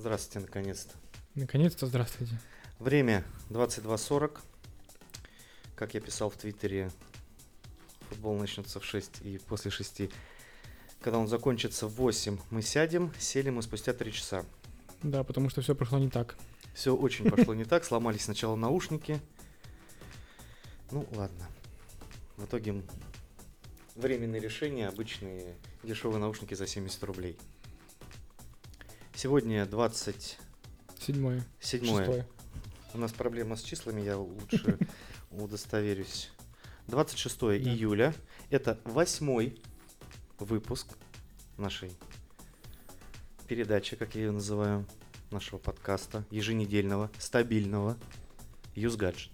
Здравствуйте, наконец-то. Наконец-то здравствуйте. Время 22.40. Как я писал в Твиттере, футбол начнется в 6 и после 6. Когда он закончится в 8, мы сядем. Сели мы спустя 3 часа. Да, потому что все прошло не так. Все очень пошло не так. Сломались сначала наушники. Ну, ладно. В итоге временные решения, обычные дешевые наушники за 70 рублей. Сегодня 27 Седьмое. Шестое. У нас проблема с числами, я лучше удостоверюсь. 26 июля. Это восьмой выпуск нашей передачи, как я ее называю, нашего подкаста, еженедельного, стабильного Gadget.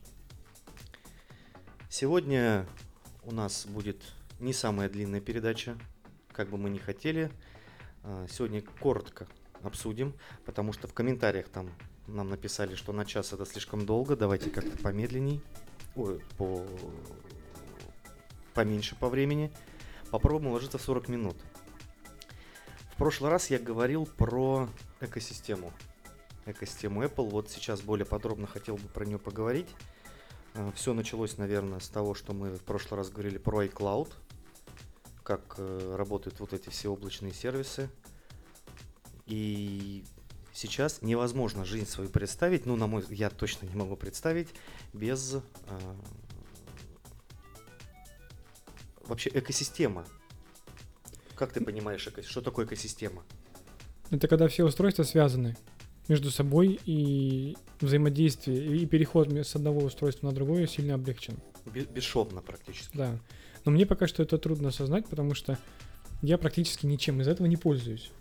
Сегодня у нас будет не самая длинная передача, как бы мы ни хотели. А, Сегодня коротко обсудим, потому что в комментариях там нам написали, что на час это слишком долго, давайте как-то помедленней, ой, по... поменьше по времени. Попробуем уложиться в 40 минут. В прошлый раз я говорил про экосистему. Экосистему Apple. Вот сейчас более подробно хотел бы про нее поговорить. Все началось, наверное, с того, что мы в прошлый раз говорили про iCloud, как э, работают вот эти все облачные сервисы. И сейчас невозможно жизнь свою представить, ну, на мой я точно не могу представить, без э, вообще экосистема. Как ты понимаешь, что такое экосистема? Это когда все устройства связаны между собой и взаимодействие и переход с одного устройства на другое сильно облегчен. Бе- Бесшовно практически. Да. Но мне пока что это трудно осознать, потому что я практически ничем из этого не пользуюсь.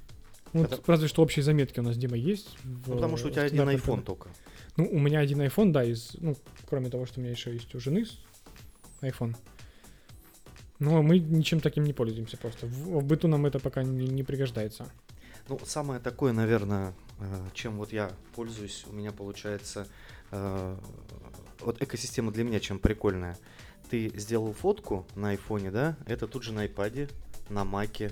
Вот Это- разве что общие заметки у нас, Дима, есть. в- Ну, потому что у тебя один iPhone только. Ну, у меня один iPhone, да, из, ну, кроме того, что у меня еще есть у жены iPhone. Но мы ничем таким не пользуемся просто. В, в быту нам это пока не, не пригождается. Ну, самое такое, наверное, э, чем вот я пользуюсь, у меня получается, э, вот экосистема для меня чем прикольная. Ты сделал фотку на айфоне, да, это тут же на айпаде, на маке,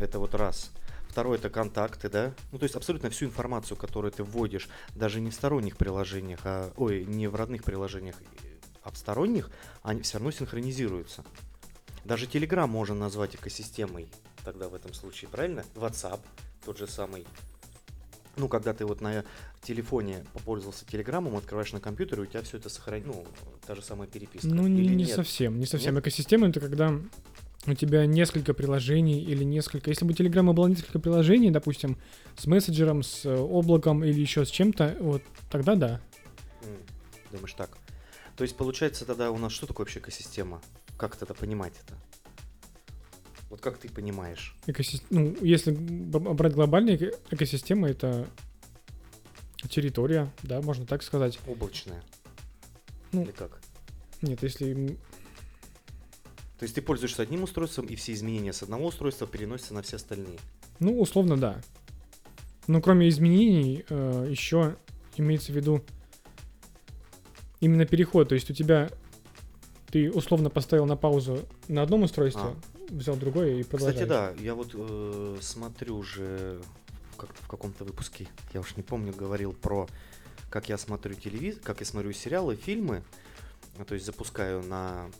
это вот раз. Второе это контакты, да, ну то есть абсолютно всю информацию, которую ты вводишь, даже не в сторонних приложениях, а, ой, не в родных приложениях, а в сторонних, они все равно синхронизируются. Даже Telegram можно назвать экосистемой тогда в этом случае, правильно? WhatsApp тот же самый. Ну, когда ты вот на телефоне попользовался телеграммом, открываешь на компьютере, у тебя все это сохранено, ну, та же самая переписка. Ну, не, Или не нет? совсем. Не совсем. Нет? Экосистема это когда у тебя несколько приложений или несколько... Если бы у Телеграма было несколько приложений, допустим, с мессенджером, с э, облаком или еще с чем-то, вот тогда да. Думаешь так. То есть, получается, тогда у нас что такое вообще экосистема? Как это понимать это? Вот как ты понимаешь? Экосис- Ну, если брать глобальные эко- экосистемы, это территория, да, можно так сказать. Облачная. Ну, Или как? Нет, если... То есть ты пользуешься одним устройством, и все изменения с одного устройства переносятся на все остальные. Ну, условно, да. Но кроме изменений, еще имеется в виду именно переход. То есть у тебя ты условно поставил на паузу на одном устройстве, взял другое и продолжаешь. Кстати, да, я вот э, смотрю уже как в каком-то выпуске, я уж не помню, говорил про как я смотрю телевизор, как я смотрю сериалы, фильмы. А, То есть запускаю на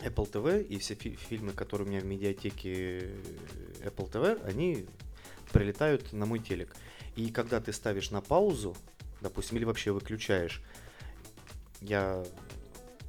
Apple TV, и все фи- фильмы, которые у меня в медиатеке э, Apple TV, они прилетают на мой телек. И когда ты ставишь на паузу, допустим, или вообще выключаешь, я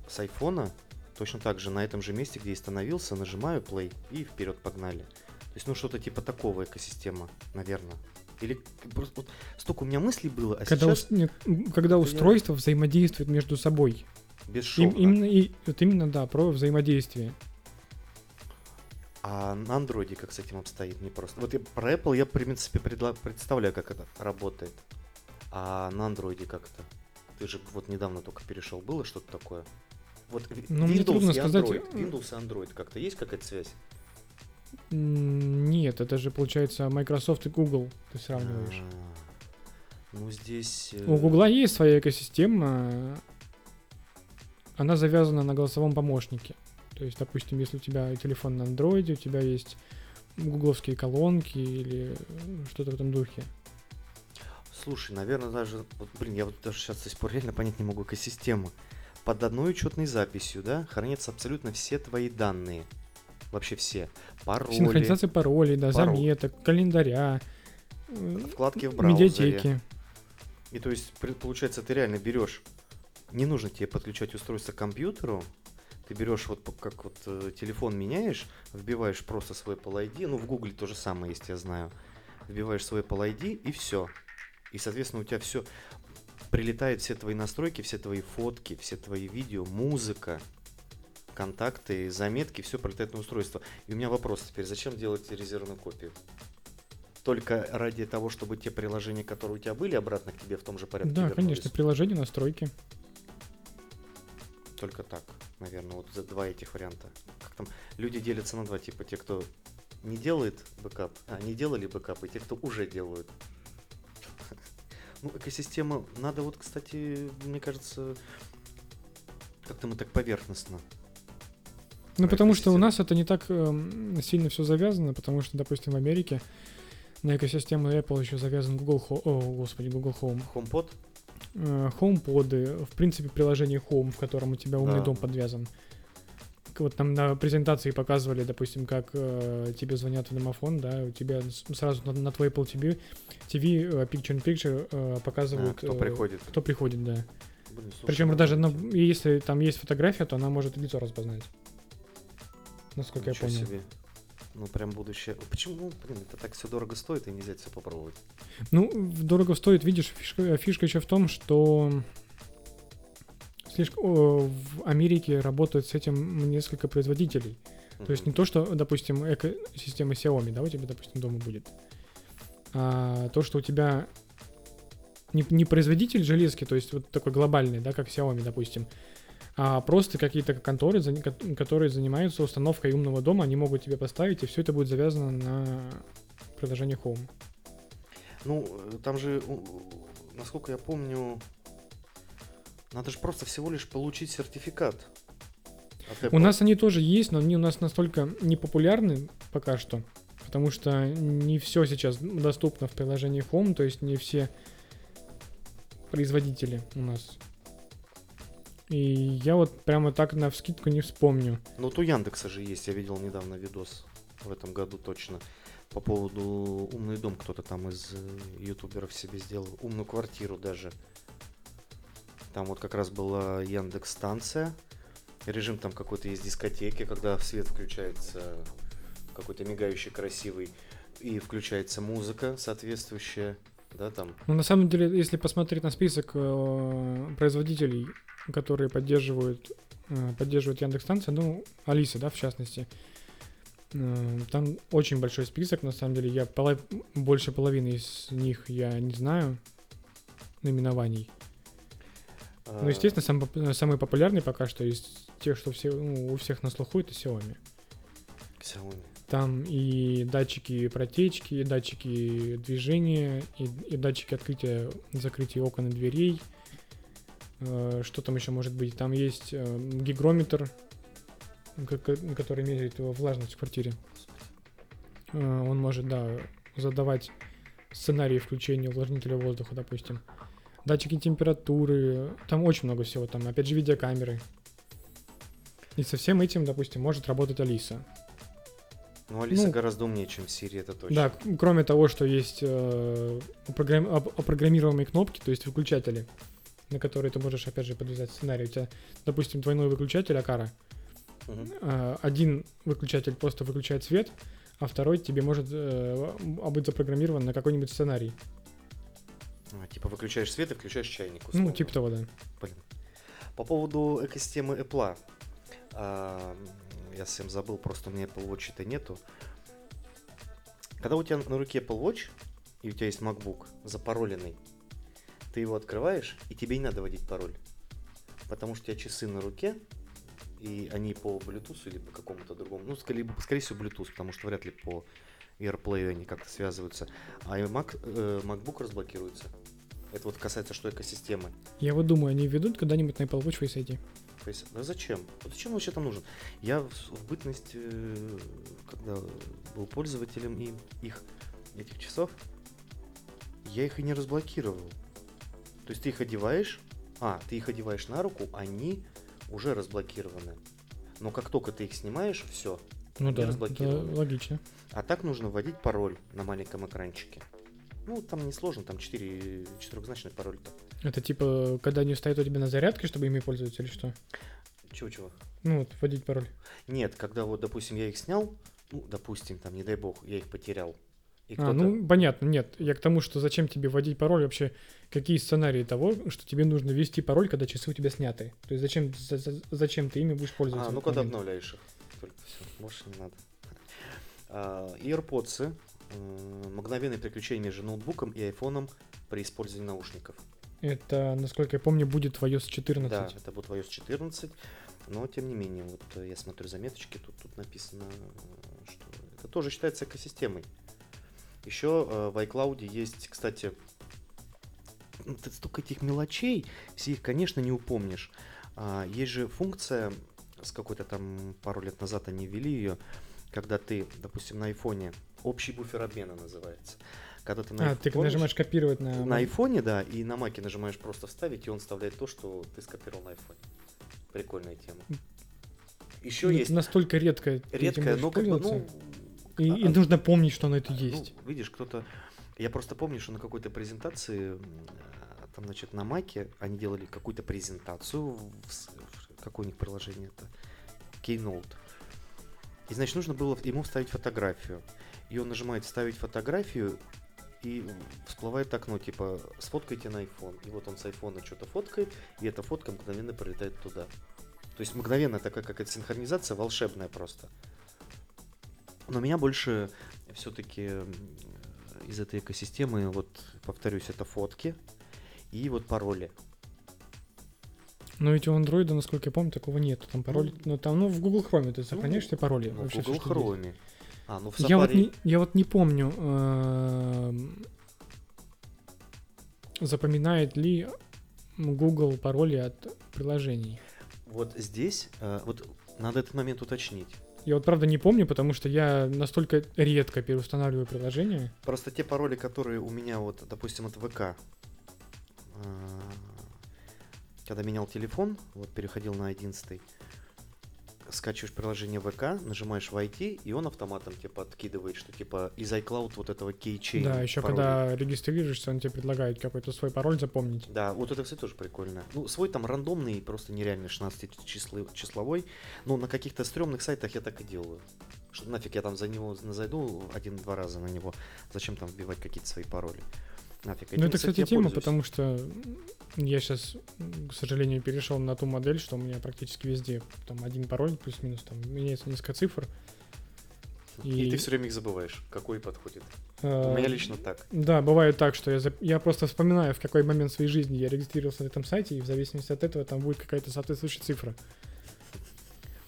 с айфона точно так же на этом же месте, где и становился, нажимаю play и вперед погнали. То есть, ну, что-то типа такого экосистема, наверное. Или просто вот столько у меня мыслей было, а Когда, сейчас ус- нет, когда я- устройства взаимодействуют между собой. Им- бесшовно. именно, и, вот именно, да, про взаимодействие. А на андроиде как с этим обстоит? Не просто. Вот я, про Apple я, в принципе, предла- представляю, как это работает. А на андроиде как это? Ты же вот недавно только перешел. Было что-то такое? Вот Ну, мне Windows трудно и сказать. Android. Windows и Android как-то есть какая-то связь? Нет, это же получается Microsoft и Google ты сравниваешь. А, Ну, здесь... э, У Гугла есть своя экосистема. Она завязана на голосовом помощнике. То есть, допустим, если у тебя телефон на андроиде, у тебя есть гугловские колонки или что-то в этом духе. слушай, наверное, даже, вот, блин, я вот даже сейчас до сих пор реально понять не могу экосистему. Под одной учетной записью, да, хранятся абсолютно все твои данные. Вообще все. Пароли, Синхронизация паролей, да, Пароль. заметок, календаря, вкладки в браузере. медиатеки. И то есть, получается, ты реально берешь, не нужно тебе подключать устройство к компьютеру, ты берешь вот как вот э, телефон меняешь, вбиваешь просто свой Apple ID, ну в Гугле то же самое есть, я знаю, вбиваешь свой Apple ID и все. И, соответственно, у тебя все прилетает все твои настройки, все твои фотки, все твои видео, музыка, контакты, заметки, все прилетает на устройство. И у меня вопрос теперь, зачем делать резервную копию? Только ради того, чтобы те приложения, которые у тебя были, обратно к тебе в том же порядке Да, вернулись? конечно, приложение, настройки. Только так, наверное, вот за два этих варианта. Как там, люди делятся на два типа, те, кто не делает бэкап, а не делали бэкап, и те, кто уже делают. Ну, экосистема, надо вот, кстати, мне кажется, как-то мы так поверхностно. Ну, потому что у нас это не так эм, сильно все завязано, потому что, допустим, в Америке на экосистему Apple еще завязан Google Home, о, господи, Google Home, HomePod? Э, HomePod, в принципе, приложение Home, в котором у тебя умный Да. дом подвязан. Вот там на презентации показывали, допустим, как э, тебе звонят в домофон, да, у тебя сразу на, на твой Apple TV, TV э, Picture in Picture э, А, показывают, кто э, приходит? кто приходит, да. Блин, слушай, Причем даже на- будет. если там есть фотография, то она может лицо распознать. Насколько Ничего я понял. себе. Ну, прям будущее. Почему, блин, это так все дорого стоит, и нельзя все попробовать. Ну, дорого стоит, видишь, фишка, фишка еще в том, что слишком о, в Америке работают с этим несколько производителей. То есть не то, что, допустим, экосистема Xiaomi, да, у тебя, допустим, дома будет, а то, что у тебя не, не производитель железки, то есть вот такой глобальный, да, как Xiaomi, допустим, а просто какие-то конторы, которые занимаются установкой умного дома, они могут тебе поставить, и все это будет завязано на приложение Home. Ну, там же, насколько я помню, надо же просто всего лишь получить сертификат. У нас они тоже есть, но они у нас настолько непопулярны пока что, потому что не все сейчас доступно в приложении Home, то есть не все производители у нас. И я вот прямо так на вскидку не вспомню. Ну, вот у Яндекса же есть, я видел недавно видос в этом году точно. По поводу умный дом кто-то там из э, ютуберов себе сделал. Умную квартиру даже. Там вот как раз была Яндекс станция. Режим там какой-то есть дискотеки, когда свет включается какой-то мигающий красивый. И включается музыка соответствующая. Да, там. Но на самом деле, если посмотреть на список э, производителей, которые поддерживают, э, поддерживают Яндекс-станция, ну, Алиса, да, в частности, э, там очень большой список, на самом деле, я поло- больше половины из них я не знаю наименований. Ну, э, естественно, сам поп- самый популярный пока что из тех, что все, ну, у всех на слуху, это Xiaomi. Xiaomi. Там и датчики протечки, и датчики движения, и, и датчики открытия, закрытия окон и дверей. Э, Что там еще может быть? Там есть э, гигрометр, который меряет влажность в квартире. Э, Он может, да, задавать сценарии включения увлажнителя воздуха, допустим. Датчики температуры, там очень много всего, там опять же видеокамеры. И со всем этим, допустим, может работать Алиса. Ну, Алиса Ну, гораздо умнее, чем Siri, это точно. Да, кроме того, что есть э, оп- опрограммируемые кнопки, то есть выключатели, на которые ты можешь, опять же, подвязать сценарий. У тебя, допустим, двойной выключатель Акара. Э, один выключатель просто выключает свет, а второй тебе может э, а быть запрограммирован на какой-нибудь сценарий. А, типа выключаешь свет и включаешь чайник. Ну, условно. типа того, да. Блин. По поводу экосистемы Apple. а, я совсем забыл, просто у меня Apple Watch-то нету. Когда у тебя на руке Apple Watch, и у тебя есть MacBook запароленный, ты его открываешь, и тебе не надо вводить пароль. Потому что у тебя часы на руке, и они по Bluetooth или по какому-то другому, ну, скорее, скорее всего, Bluetooth, потому что вряд ли по AirPlay они как-то связываются. А и Mac, э, MacBook разблокируется. Это вот касается что экосистемы. Я вот думаю, они введут когда-нибудь на Apple Watch Face ID. Есть, да зачем? Вот зачем вообще там нужен? Я в, в бытность, э, когда был пользователем им, их, этих часов, я их и не разблокировал. То есть ты их одеваешь, а, ты их одеваешь на руку, они уже разблокированы. Но как только ты их снимаешь, все. Ну да, это логично. А так нужно вводить пароль на маленьком экранчике. Ну, там не сложно, там 4 четырехзначный пароль-то. Это типа, когда они стоят у тебя на зарядке, чтобы ими пользоваться или что? Чего-чего? Ну вот, вводить пароль. Нет, когда вот, допустим, я их снял, ну, допустим, там, не дай бог, я их потерял. И А, ну, понятно, нет. Я к тому, что зачем тебе вводить пароль вообще? Какие сценарии того, что тебе нужно ввести пароль, когда часы у тебя сняты? То есть зачем, за- за- зачем ты ими будешь пользоваться? А, ну когда момент? обновляешь их. Только все, больше не надо. А, AirPods, э, мгновенное переключение между ноутбуком и айфоном при использовании наушников. Это, насколько я помню, будет в iOS 14. Да, это будет iOS 14, но тем не менее, вот э, я смотрю заметочки, тут, тут написано, э, что это тоже считается экосистемой. Еще э, в iCloud есть, кстати, ну, столько этих мелочей, все их, конечно, не упомнишь. А, есть же функция, с какой-то там пару лет назад они ввели ее, когда ты, допустим, на айфоне, общий буфер обмена называется. Когда ты на А, ты нажимаешь копировать на... На айфоне, да, и на маке нажимаешь просто вставить, и он вставляет то, что ты скопировал на айфоне. Прикольная тема. Еще Ну, есть настолько редко. редкая, будешь но как бы, ну... И, и а- нужно помнить, что оно это ну, есть. видишь, кто-то... Я просто помню, что на какой-то презентации, а, там, значит, на маке они делали какую-то презентацию, в- какое у них приложение это? Keynote. И, значит, нужно было ему вставить фотографию. И он нажимает «Вставить фотографию», и всплывает окно, типа, сфоткайте на iPhone. И вот он с айфона что-то фоткает, и эта фотка мгновенно прилетает туда. То есть мгновенно такая какая-то синхронизация волшебная просто. Но меня больше все-таки из этой экосистемы, вот, повторюсь, это фотки и вот пароли. Но ведь у андроида, насколько я помню, такого нет. Там пароль, ну там, ну в Google Chrome ты сохраняешь все пароли. Ну, в Google что есть. А, ну в Я вот, не, я вот не помню, эм, запоминает ли Google пароли от приложений. Вот здесь, э, вот надо этот момент уточнить. Я вот правда не помню, потому что я настолько редко переустанавливаю приложение. Просто те пароли, которые у меня, вот, допустим, от ВК, э, когда менял телефон, вот переходил на 11 скачиваешь приложение ВК, нажимаешь войти, и он автоматом тебе подкидывает, что типа из iCloud вот этого keychain. да, еще пароля. когда регистрируешься, он тебе предлагает какой-то свой пароль запомнить. Да, вот это, кстати, тоже прикольно. Ну, свой там рандомный, просто нереальный 16 числы, числовой. Но на каких-то стрёмных сайтах я так и делаю. Что нафиг я там за него зайду один-два раза на него. Зачем там вбивать какие-то свои пароли? Нафиг. Ну, это, кстати, тема, потому что я сейчас, к сожалению, перешел на ту модель, что у меня практически везде там один пароль плюс-минус, там меняется несколько цифр. И, и- ты все время их забываешь, какой подходит. Э, У меня лично так. Да, бывает так, что я, зап- я просто вспоминаю, в какой момент своей жизни я регистрировался на этом сайте, и в зависимости от этого там будет какая-то соответствующая цифра.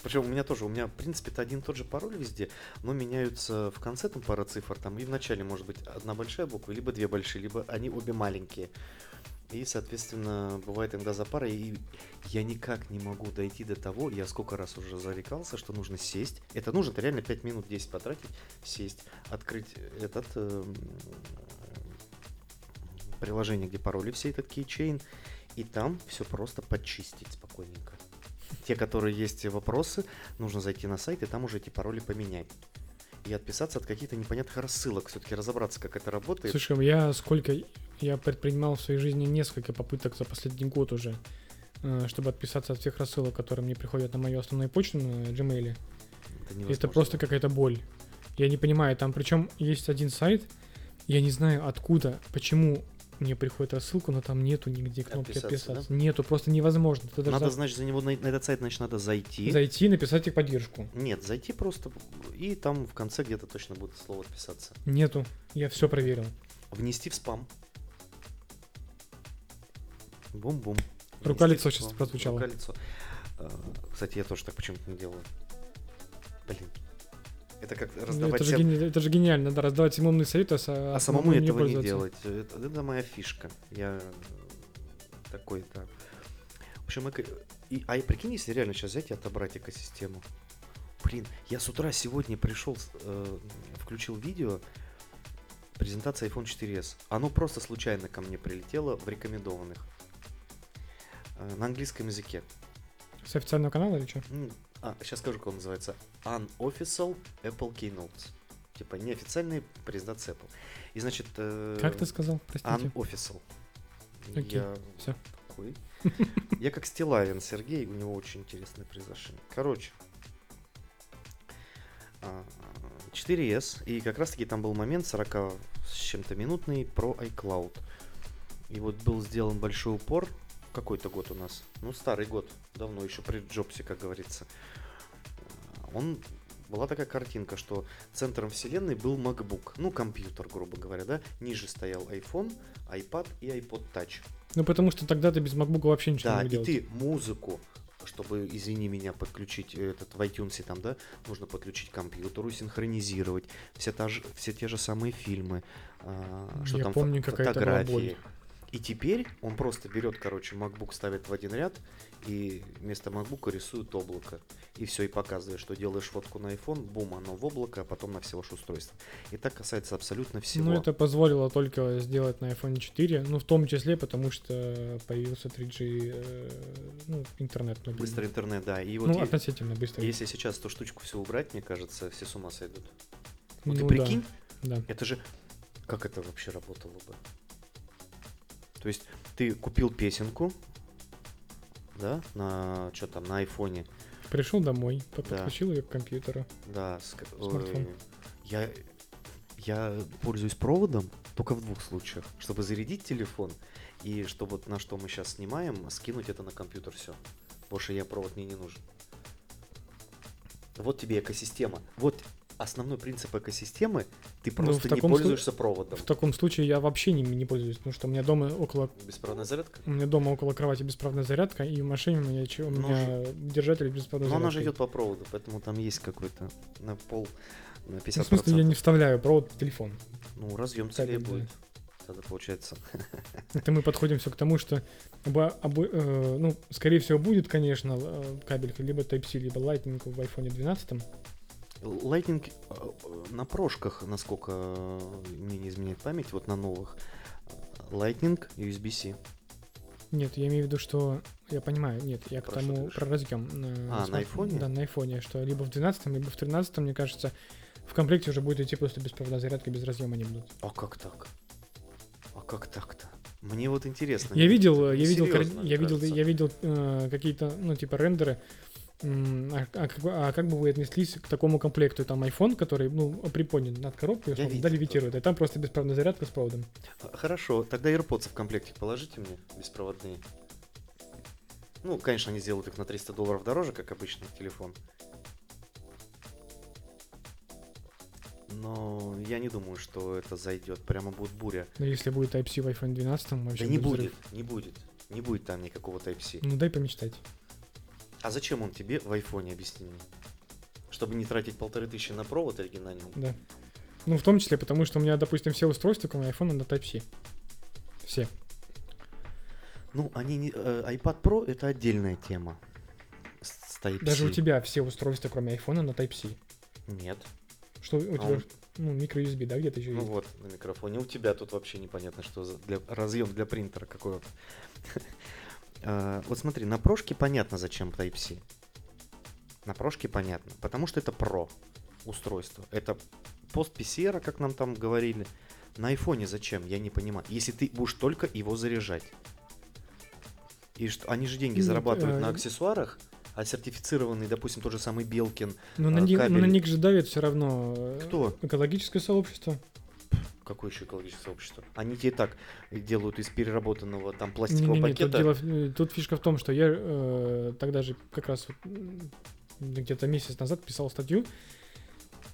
Причем у меня тоже, у меня, в принципе, это один и тот же пароль везде, но меняются в конце там пара цифр, там и в начале может быть одна большая буква, либо две большие, либо они обе маленькие. И, соответственно, бывает иногда за парой, и я никак не могу дойти до того, я сколько раз уже зарекался, что нужно сесть. Это нужно это реально 5 минут 10 потратить, сесть, открыть этот эм, приложение, где пароли все, этот кейчейн, и там все просто почистить спокойненько. Те, которые есть вопросы, нужно зайти на сайт и там уже эти пароли поменять. И отписаться от каких-то непонятных рассылок, все-таки разобраться, как это работает. Слушай, я сколько... Я предпринимал в своей жизни несколько попыток за последний год уже, э, чтобы отписаться от всех рассылок, которые мне приходят на мою основную почту на Gmail. это, Это просто какая-то боль. Я не понимаю, там причем есть один сайт, я не знаю откуда, почему мне приходит рассылка, но там нету нигде кнопки Отписаться, отписаться. Нету, просто невозможно. Ты даже Надо, за- значит, за него на, на этот сайт, значит, надо зайти. зайти, написать их поддержку. Нет, зайти просто, и там в конце где-то точно будет слово отписаться. Нету. Я все проверил. Внести в спам. Бум-бум. Рука-лицо Внести в сейчас прозвучало. Рука-лицо. А, Кстати, я тоже так почему-то не делаю. Блин. Это как Ну, раздавать это, же гени- это же гениально, да, раздавать всем умные советы, а, со- А самому этого не пользоваться. делать. Это, это моя фишка. Я такой, да. В общем, эко- и, а и прикинь, если реально сейчас взять и отобрать экосистему. Блин, я с утра сегодня пришел, э, включил видео, презентация iPhone 4s. Оно просто случайно ко мне прилетело в рекомендованных. Э, На английском языке. С официального канала или что? А, сейчас скажу, как он называется. Unofficial Apple Keynotes. Типа неофициальная презентация Apple. И значит... э, Как ты сказал? Простите. Unofficial. Окей, Я всё. такой. Я как Стилавин Сергей, у него очень интересное произошение. Короче. а, 4S, и как раз таки там был момент 40 с чем-то минутный про iCloud. И вот был сделан большой упор, какой-то год у нас, ну старый год, давно еще при Джобсе, как говорится. Он была такая картинка, что центром вселенной был MacBook, ну компьютер, грубо говоря, да, ниже стоял iPhone, iPad и iPod Touch. Ну, потому что тогда ты без MacBook вообще ничего Да, не и мог делать. ты музыку, чтобы, извини меня, подключить этот в iTunes там, да, нужно подключить к компьютеру, синхронизировать, все, та же, все те же самые фильмы, а, что Я там помню, фо- фотографии. боль. И теперь он просто берет, короче, MacBook ставит в один ряд и вместо MacBook рисует облако. И все, и показывает, что делаешь фотку на iPhone, бум, оно в облако, а потом на все ваши устройства. И так касается абсолютно всего. Ну, это позволило только сделать на iPhone 4, ну, в том числе, потому что появился 3G, э, ну, интернет мобильный. Быстрый интернет, да. И вот ну, е- относительно быстрый. если сейчас эту штучку все убрать, мне кажется, все с ума сойдут. Вот ты Ну, прикинь, Да, да. Это же... Как это вообще работало бы? То есть ты купил песенку, да, на что там, на айфоне, Пришел домой, подключил ее к компьютеру. да, с к- Смартфон. я, я пользуюсь проводом только в двух случаях. Чтобы зарядить телефон и чтобы вот на что мы сейчас снимаем, скинуть это на компьютер, все. Больше я провод мне не нужен. Вот тебе экосистема. Вот основной принцип экосистемы, ты Ну, просто не таком слу- пользуешься проводом. В таком случае я вообще не, не пользуюсь, потому что у меня дома около Беспроводная зарядка? у меня дома около кровати бесправная зарядка, и в машине у меня, че- у Ну, меня держатель беспроводной Но она зарядки. же идет по проводу, поэтому там есть какой-то на пол, на 50%. Ну, в смысле, я не вставляю провод в телефон. Ну, разъем целее да. будет. Тогда получается. Это мы подходим все к тому, что оба- обо- э, ну, скорее всего, будет, конечно, э, кабель либо Type-C, либо Lightning в iPhone 12. Lightning э, э, на прошках, насколько э, мне не изменяет память, вот на новых, э, Lightning, USB-C. Нет, я имею в виду, что я понимаю, нет, я к Про что ты тому про разъем. А, на айфоне? Да, на айфоне, что либо в 12, либо в 13, мне кажется, в комплекте уже будет идти просто беспроводная зарядка, без разъема не будут. А как так? А как так-то? Мне вот интересно. Я видел, э, я видел, Несерьезно, кар- я видел, я видел э, какие-то, ну, типа рендеры. А, а как бы, а как бы вы отнеслись к такому комплекту? Там iPhone, который, ну, приподнят над коробкой, Я видел да, левитирует, и там просто беспроводная зарядка с проводом. А, Хорошо, тогда AirPods в комплекте положите мне, беспроводные. Ну, конечно, они сделают их на 300 долларов дороже, как обычный телефон. Но я не думаю, что это зайдет. Прямо будет буря. Но если будет Type-C в iPhone 12, вообще да не будет будет, взрыв. не будет. Не будет там никакого Type-C. Ну, дай помечтать. А зачем он тебе в айфоне, объясни мне? Чтобы не тратить полторы тысячи на провод оригинальный? Да. Ну, в том числе, потому что у меня, допустим, все устройства, кроме iPhone, на Type-C. Все. Ну, они не... э, iPad Pro это отдельная тема. С с Type-C. Даже у тебя все устройства, кроме iPhone, на Type-C. Нет. Что у тебя, он- ну, микро-USB, да, где-то еще Ну есть? вот, на микрофоне. У тебя тут вообще непонятно, что за для, разъем для принтера какой-то. А, Вот смотри, на прошке понятно, зачем Type-C. На прошке понятно. Потому что это Pro устройство. Это пост PCR, как нам там говорили. На айфоне зачем? Я не понимаю. Если ты будешь только его заряжать. И что, они же деньги Ну, зарабатывают э, на аксессуарах, а сертифицированный, допустим, тот же самый Белкин. Но на, а, них, но на кабель- них же давит все равно э, Кто? экологическое сообщество. Какое еще экологическое сообщество? Они тебе так делают из переработанного там пластикового Не-не-не, тут, пакета. дело в- э, тут фишка в том, что я э, тогда же как раз вот, где-то месяц назад писал статью,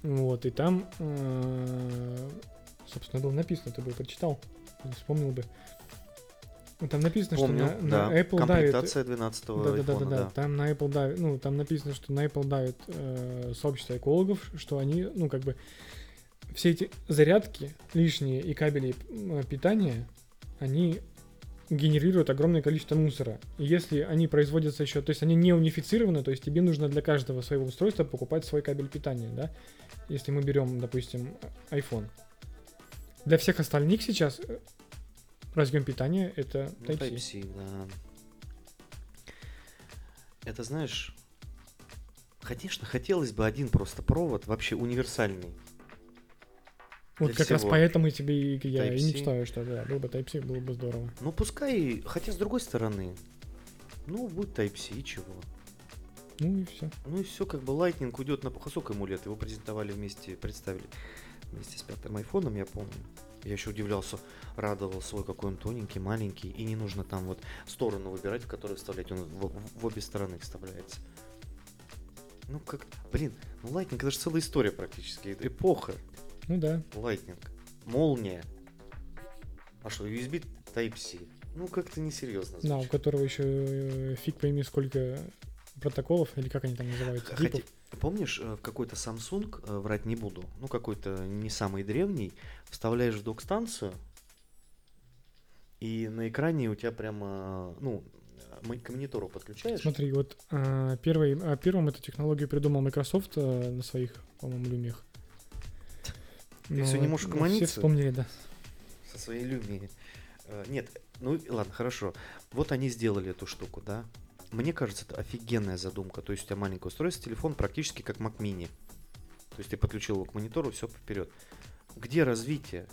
вот, и там, э, собственно, было написано, ты бы прочитал, или вспомнил бы. Там написано, Помню, что на, да. на Apple давит... Комплектация 12 Да, да, да, да. да. Там на Apple давит, ну, там написано, что на Apple давит э, сообщество экологов, что они, ну, как бы, все эти зарядки лишние и кабели м, питания, они генерируют огромное количество мусора. И если они производятся еще, то есть они не унифицированы, то есть тебе нужно для каждого своего устройства покупать свой кабель питания, да? Если мы берем, допустим, iPhone. Для всех остальных сейчас э, разъем питания это Ну, Type-C. Type-C, да. Это знаешь, конечно, хотелось бы один просто провод, вообще универсальный. Вот как раз всего. поэтому и тебе и я и мечтаю, что да, был бы Type-C, было бы здорово. Ну, пускай, хотя с другой стороны, ну, будет Type-C, и чего. Ну и все. Ну и все, как бы Lightning уйдет на... Сколько ему лет? Его презентовали вместе, представили вместе с пятым айфоном, я помню. Я еще удивлялся, радовал свой, какой он тоненький, маленький, и не нужно там вот сторону выбирать, в которую вставлять, он в, в- в обе стороны вставляется. Ну как, блин, ну Lightning это же целая история практически, это эпоха Ну да. Lightning, молния. А что, USB Type-C? Ну как-то несерьезно Да, у звучит. которого еще э, фиг пойми сколько протоколов, или как они там называются, Хотя- типов. помнишь, э, в какой-то Samsung, э, врать не буду, ну какой-то не самый древний, вставляешь в док-станцию, и на экране у тебя прямо, ну, к монитору подключаешь. Смотри, вот первый, первым эту технологию придумал Microsoft на своих, по-моему, люмиях. Ты всё не можешь ну, угомониться? Все вспомнили, да. со своей люмией. Э, Нет, ну ладно, хорошо. Вот они сделали эту штуку, да. Мне кажется, это офигенная задумка. То есть у тебя маленькое устройство, телефон практически как Mac Mini. То есть ты подключил его к монитору, все вперед. Где развитие?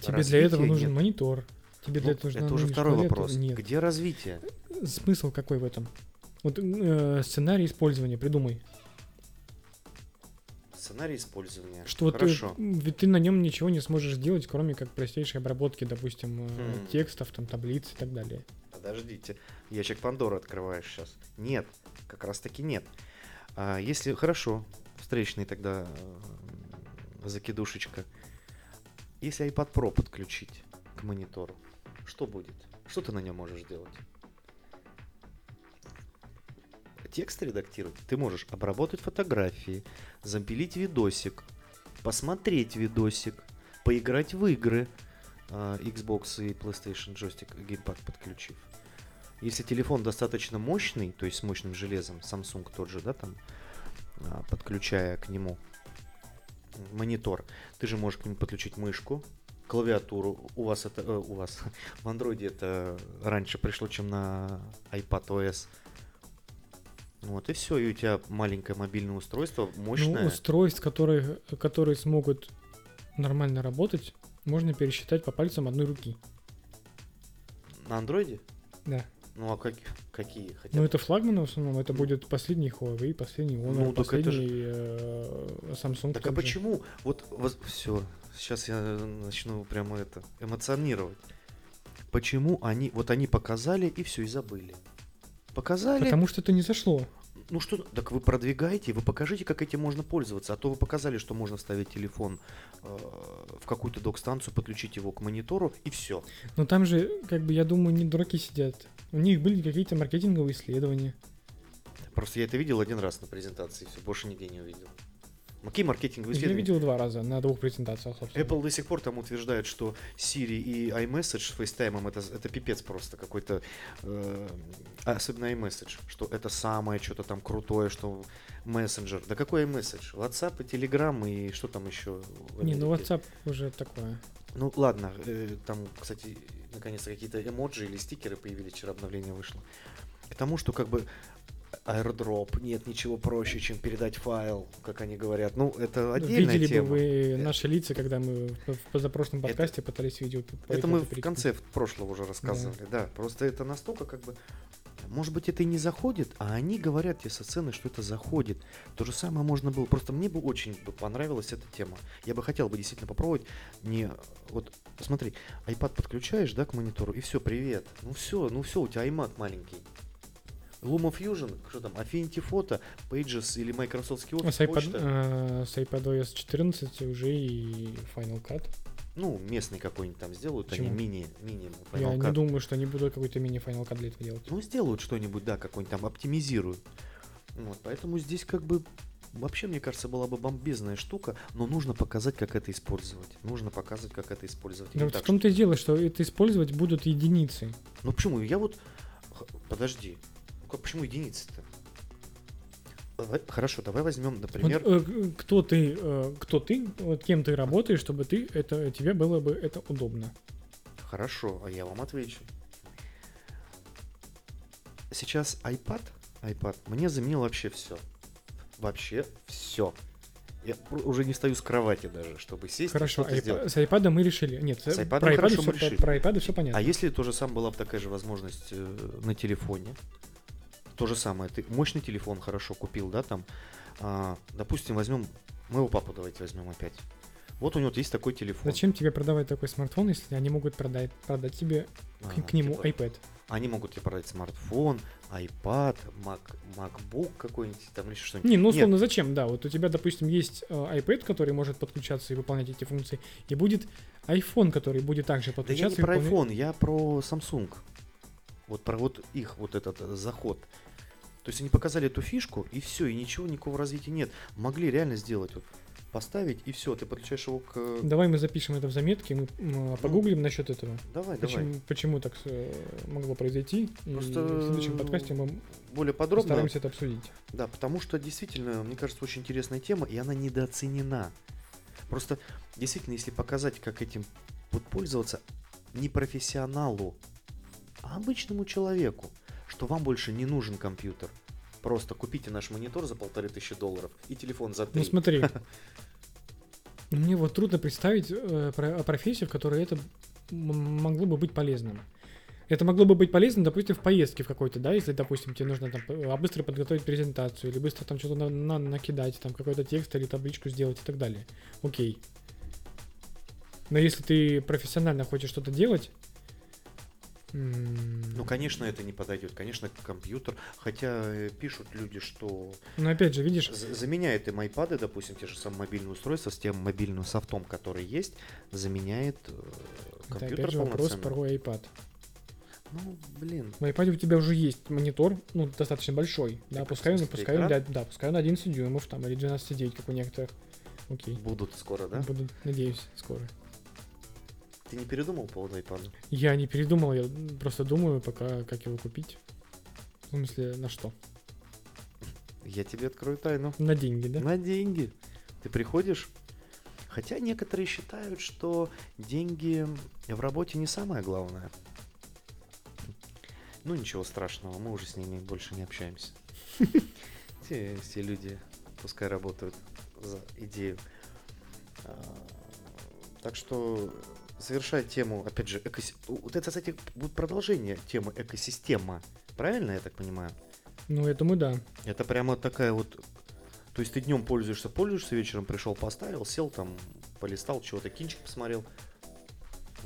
Тебе для этого нужен нет. монитор. Тебе для Ну, этого нужна это уже второй вопрос. Нет. Где развитие? Смысл какой в этом? Вот э, сценарий использования придумай. Сценарий использования. Что вот ты, Хорошо. ведь ты на нем ничего не сможешь сделать, кроме как простейшей обработки, допустим, э, Хм. текстов, там, таблиц и так далее. Подождите, ящик Пандоры открываешь сейчас. Нет, как раз таки нет. А если хорошо, встречный тогда э, закидушечка. Если iPad Pro подключить к монитору, что будет? Что ты на нем можешь делать? Текст редактировать. Ты можешь обработать фотографии, запилить видосик, посмотреть видосик, поиграть в игры, а, Xbox и PlayStation джойстик, геймпад подключив. Если телефон достаточно мощный, то есть с мощным железом, Samsung тот же, да, там, а, подключая к нему монитор, ты же можешь к нему подключить мышку, клавиатуру. У вас это, э, у вас в Android это раньше пришло, чем на iPad OS. Вот и все, и у тебя маленькое мобильное устройство, мощное. Ну, устройств, которые, которые смогут нормально работать, можно пересчитать по пальцам одной руки. На андроиде? Да. Ну а как, какие? Хотя Ну, это флагманы в основном, это будет последний Huawei, последний Honor, Ну, последний э, Samsung. Так а же. почему? Вот все, сейчас я начну прямо это эмоционировать. Почему они, вот они показали и все, и забыли. Показали, Потому что это не зашло. ну что, так вы продвигаете, вы покажите, как этим можно пользоваться. А то вы показали, что можно вставить телефон э, в какую-то док-станцию, подключить его к монитору, и все. Но там же, как бы, я думаю, не дураки сидят. У них были какие-то маркетинговые исследования. Просто я это видел один раз на презентации, все, больше нигде не увидел. Какие маркетинговые Я исследования? видел два раза на двух презентациях, собственно. Apple до сих пор там утверждает, что Siri и iMessage с FaceTime это, это пипец просто какой-то, э, особенно iMessage, что это самое что-то там крутое, что мессенджер. Да какой iMessage? WhatsApp и Telegram и что там еще? Не, ну? WhatsApp уже такое. Ну ладно, э, там, кстати, наконец-то какие-то эмоджи или стикеры появились, вчера обновление вышло. К тому, что как бы airdrop, нет ничего проще, чем передать файл, как они говорят. Ну, это отдельная Видели тема. бы вы наши лица, когда мы в позапрошлом Это- подкасте пытались видео Это мы в конце прошлого уже рассказывали, да. Просто это настолько как бы... Может быть, это и не заходит, а они говорят тебе со сцены, что это заходит. То же самое можно было... Просто мне бы очень бы понравилась эта тема. Я бы хотел бы действительно попробовать не... Вот, посмотри, iPad подключаешь, да, к монитору, и все, привет. Ну все, ну все, у тебя iMac маленький. LumaFusion, что там, Affinity Photo, Pages или Microsoft Office, С iPad, почта. э, с iPadOS 14 уже и Final Cut. Ну, местный какой-нибудь там сделают, Почему? они мини, мини Я Final не Cut. думаю, что они будут какой-то мини Final Cut для этого делать. Ну, сделают что-нибудь, да, какой-нибудь там, оптимизируют. Вот, поэтому здесь как бы вообще, мне кажется, была бы бомбезная штука, но нужно показать, как это использовать. Нужно показывать, как это использовать. Да Не вот так, в том-то и дело, что это использовать будут единицы. что- Ну почему? Я вот... Подожди. Почему единицы-то? хорошо, давай возьмем, Вот, например, э, г- кто ты, э, кто ты, вот кем ты работаешь, чтобы ты это тебе было бы это удобно. Хорошо, а я вам отвечу. Сейчас iPad, iPad мне заменил вообще все. Вообще все. Я уже не стою с кровати даже, чтобы сесть и Хорошо, что-то iPad- с iPad мы решили. Нет, С э, iPad про, iPad все, мы решили. про iPad все понятно. А если то же самое была бы такая же возможность э, на телефоне? То же самое. Ты мощный телефон хорошо купил, да, там. А, допустим, возьмем моего папу, давайте возьмем опять. Вот у него есть такой телефон. Зачем тебе продавать такой смартфон, если они могут продать, продать тебе к, А, к нему типа, iPad? Они могут тебе продать смартфон, iPad, Mac, MacBook какой-нибудь, там или что-нибудь. Не, ну Нет, условно, зачем? Да, вот у тебя, допустим, есть э, iPad, который может подключаться и выполнять эти функции, и будет iPhone, который будет также Да я подключаться. не про выполнять- iPhone, я про Samsung. Вот про вот их вот этот э, заход. То есть они показали эту фишку, и все, и ничего, никакого развития нет. Могли реально сделать, вот, поставить, и все, ты подключаешь его к... Давай мы запишем это в заметке, мы м, погуглим насчет этого. Давай, давай. Почему, почему так э, могло произойти? Просто, и в следующем подкасте мы Более подробно. постараемся это обсудить. Да, потому что действительно, мне кажется, очень интересная тема, и она недооценена. Просто действительно, если показать, как этим вот пользоваться не профессионалу, а обычному человеку, что вам больше не нужен компьютер. Просто купите наш монитор за полторы тысячи долларов и телефон за три. Ну смотри, мне вот трудно представить э, про- профессию, в которой это могло бы быть полезным. Это могло бы быть полезно, допустим, в поездке в какой-то, да, если, допустим, тебе нужно там а, быстро подготовить презентацию, или быстро там что-то на- на- накидать, там какой-то текст или табличку сделать и так далее. Окей. Но если ты профессионально хочешь что-то делать, Ну, конечно, это не подойдет. Конечно, компьютер. Хотя э, пишут люди, что ну опять же, видишь, за- заменяет им iPad, допустим, те же самые мобильные устройства с тем мобильным софтом, который есть, заменяет э, это компьютер опять же вопрос про iPad. Ну, блин. В iPad у тебя уже есть монитор, ну, достаточно большой. Да, пускай смысле, пускай экран? да, пускай он 11 дюймов там, или 12,9, как у некоторых. Окей. Будут скоро, да? Буду, надеюсь, скоро. Ты не передумал по поводу iPad? Я не передумал, я просто думаю пока, как его купить. В смысле, на что? Я тебе открою тайну. На деньги, да? На деньги. Ты приходишь. Хотя некоторые считают, что деньги в работе не самое главное. Ну ничего страшного, мы уже с ними больше не общаемся. Те все люди пускай работают за идею. А, Так что завершая тему, опять же, экоси- вот это, кстати, будет продолжение темы экосистема. Правильно я так понимаю? Ну, этому да. Это прямо такая вот... То есть ты днем пользуешься, пользуешься, вечером пришел, поставил, сел там, полистал, чего-то кинчик посмотрел.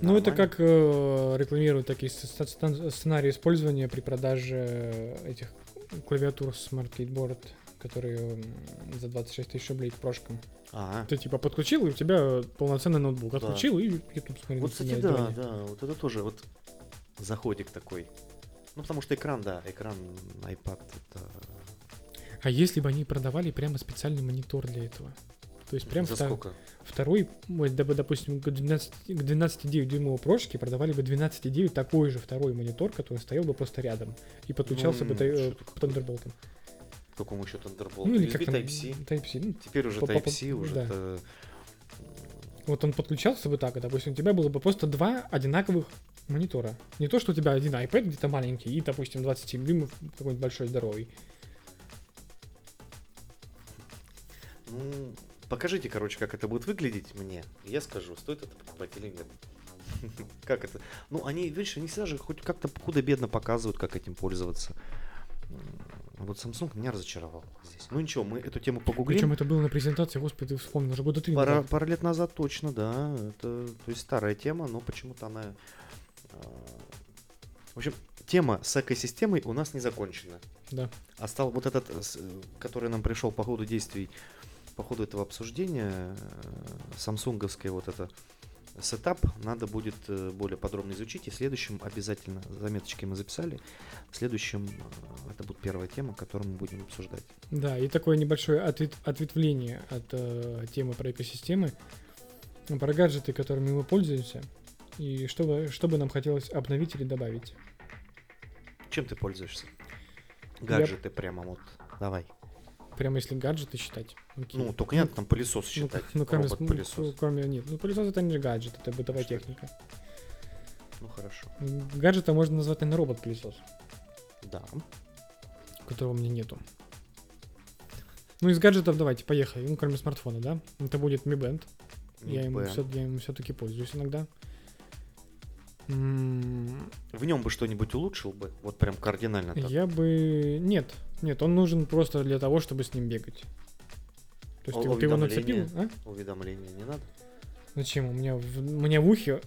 Ну, это Нормально. как э, рекламируют такие с- с- сценарии использования при продаже этих клавиатур Smart Keyboard, которые за 26 тысяч рублей к прошкам. Ага. Ты типа подключил, и у тебя полноценный ноутбук. Да. Отключил, и YouTube смотрит. Вот, кстати, да, экране. да, вот это тоже вот заходик такой. Ну, потому что экран, да, экран iPad, это... А если бы они продавали прямо специальный монитор для этого? То есть прям За вто- сколько? второй, бы, допустим, к 12 к 12,9 дюймовой прошке продавали бы 12,9 такой же второй монитор, который стоял бы просто рядом и подключался бы Ну, тай- э? Thunderbolt. Какому еще Thunderbolt? Ну или USB как там, Type-C. Type-C. Ну, Теперь уже Type-C, уже да. это... вот он подключался бы так, и, допустим, у тебя было бы просто два одинаковых монитора. Не то, что у тебя один iPad где-то маленький и, допустим, 27 дюймов какой-нибудь большой здоровый. Ну, покажите, короче, как это будет выглядеть мне. Я скажу, стоит это покупать или нет. Как это? Ну, они, видишь, они всегда же хоть как-то худо-бедно показывают, как этим пользоваться. Вот Samsung меня разочаровал здесь. Ну ничего, мы эту тему погуглим. Причем это было на презентации, господи, вспомнил, уже года три Пара, назад. пара лет назад точно, да. Это, то есть старая тема, но почему-то она... а, В общем, тема с экосистемой у нас не закончена. Да. А стал вот этот, э, э, который нам пришел по ходу действий, по ходу этого обсуждения, э, самсунговское вот это сетап, надо будет э, более подробно изучить. И в следующем обязательно, заметочки мы записали, в следующем э, это будет первая тема, которую мы будем обсуждать. Да, и такое небольшое ответ- ответвление от э, темы про экосистемы, ну, про гаджеты, которыми мы пользуемся, и что бы, что бы нам хотелось обновить или добавить. Чем ты пользуешься? Гаджеты прямо вот. Давай. Прямо если гаджеты считать. окей. Ну, только нет там пылесос Ну, считать. ну, кроме, с- робот-пылесос. ну, кроме, нет, ну, пылесос это не гаджет, это бытовая Что это? техника. Ну, хорошо. Гаджета можно назвать, наверное, робот-пылесос, Да. которого у меня нету. Ну, из гаджетов давайте, поехали. Ну, кроме смартфона, да? Это будет Mi Band. Я Mi всё- Band. я им все-таки пользуюсь иногда. В нем бы что-нибудь улучшил бы? Вот прям кардинально так. Я бы... Нет, нет, он нужен просто для того, чтобы с ним бегать. То есть О- ты, ты его нацепил, а? Уведомления не надо? Зачем? У меня в, у меня в ухе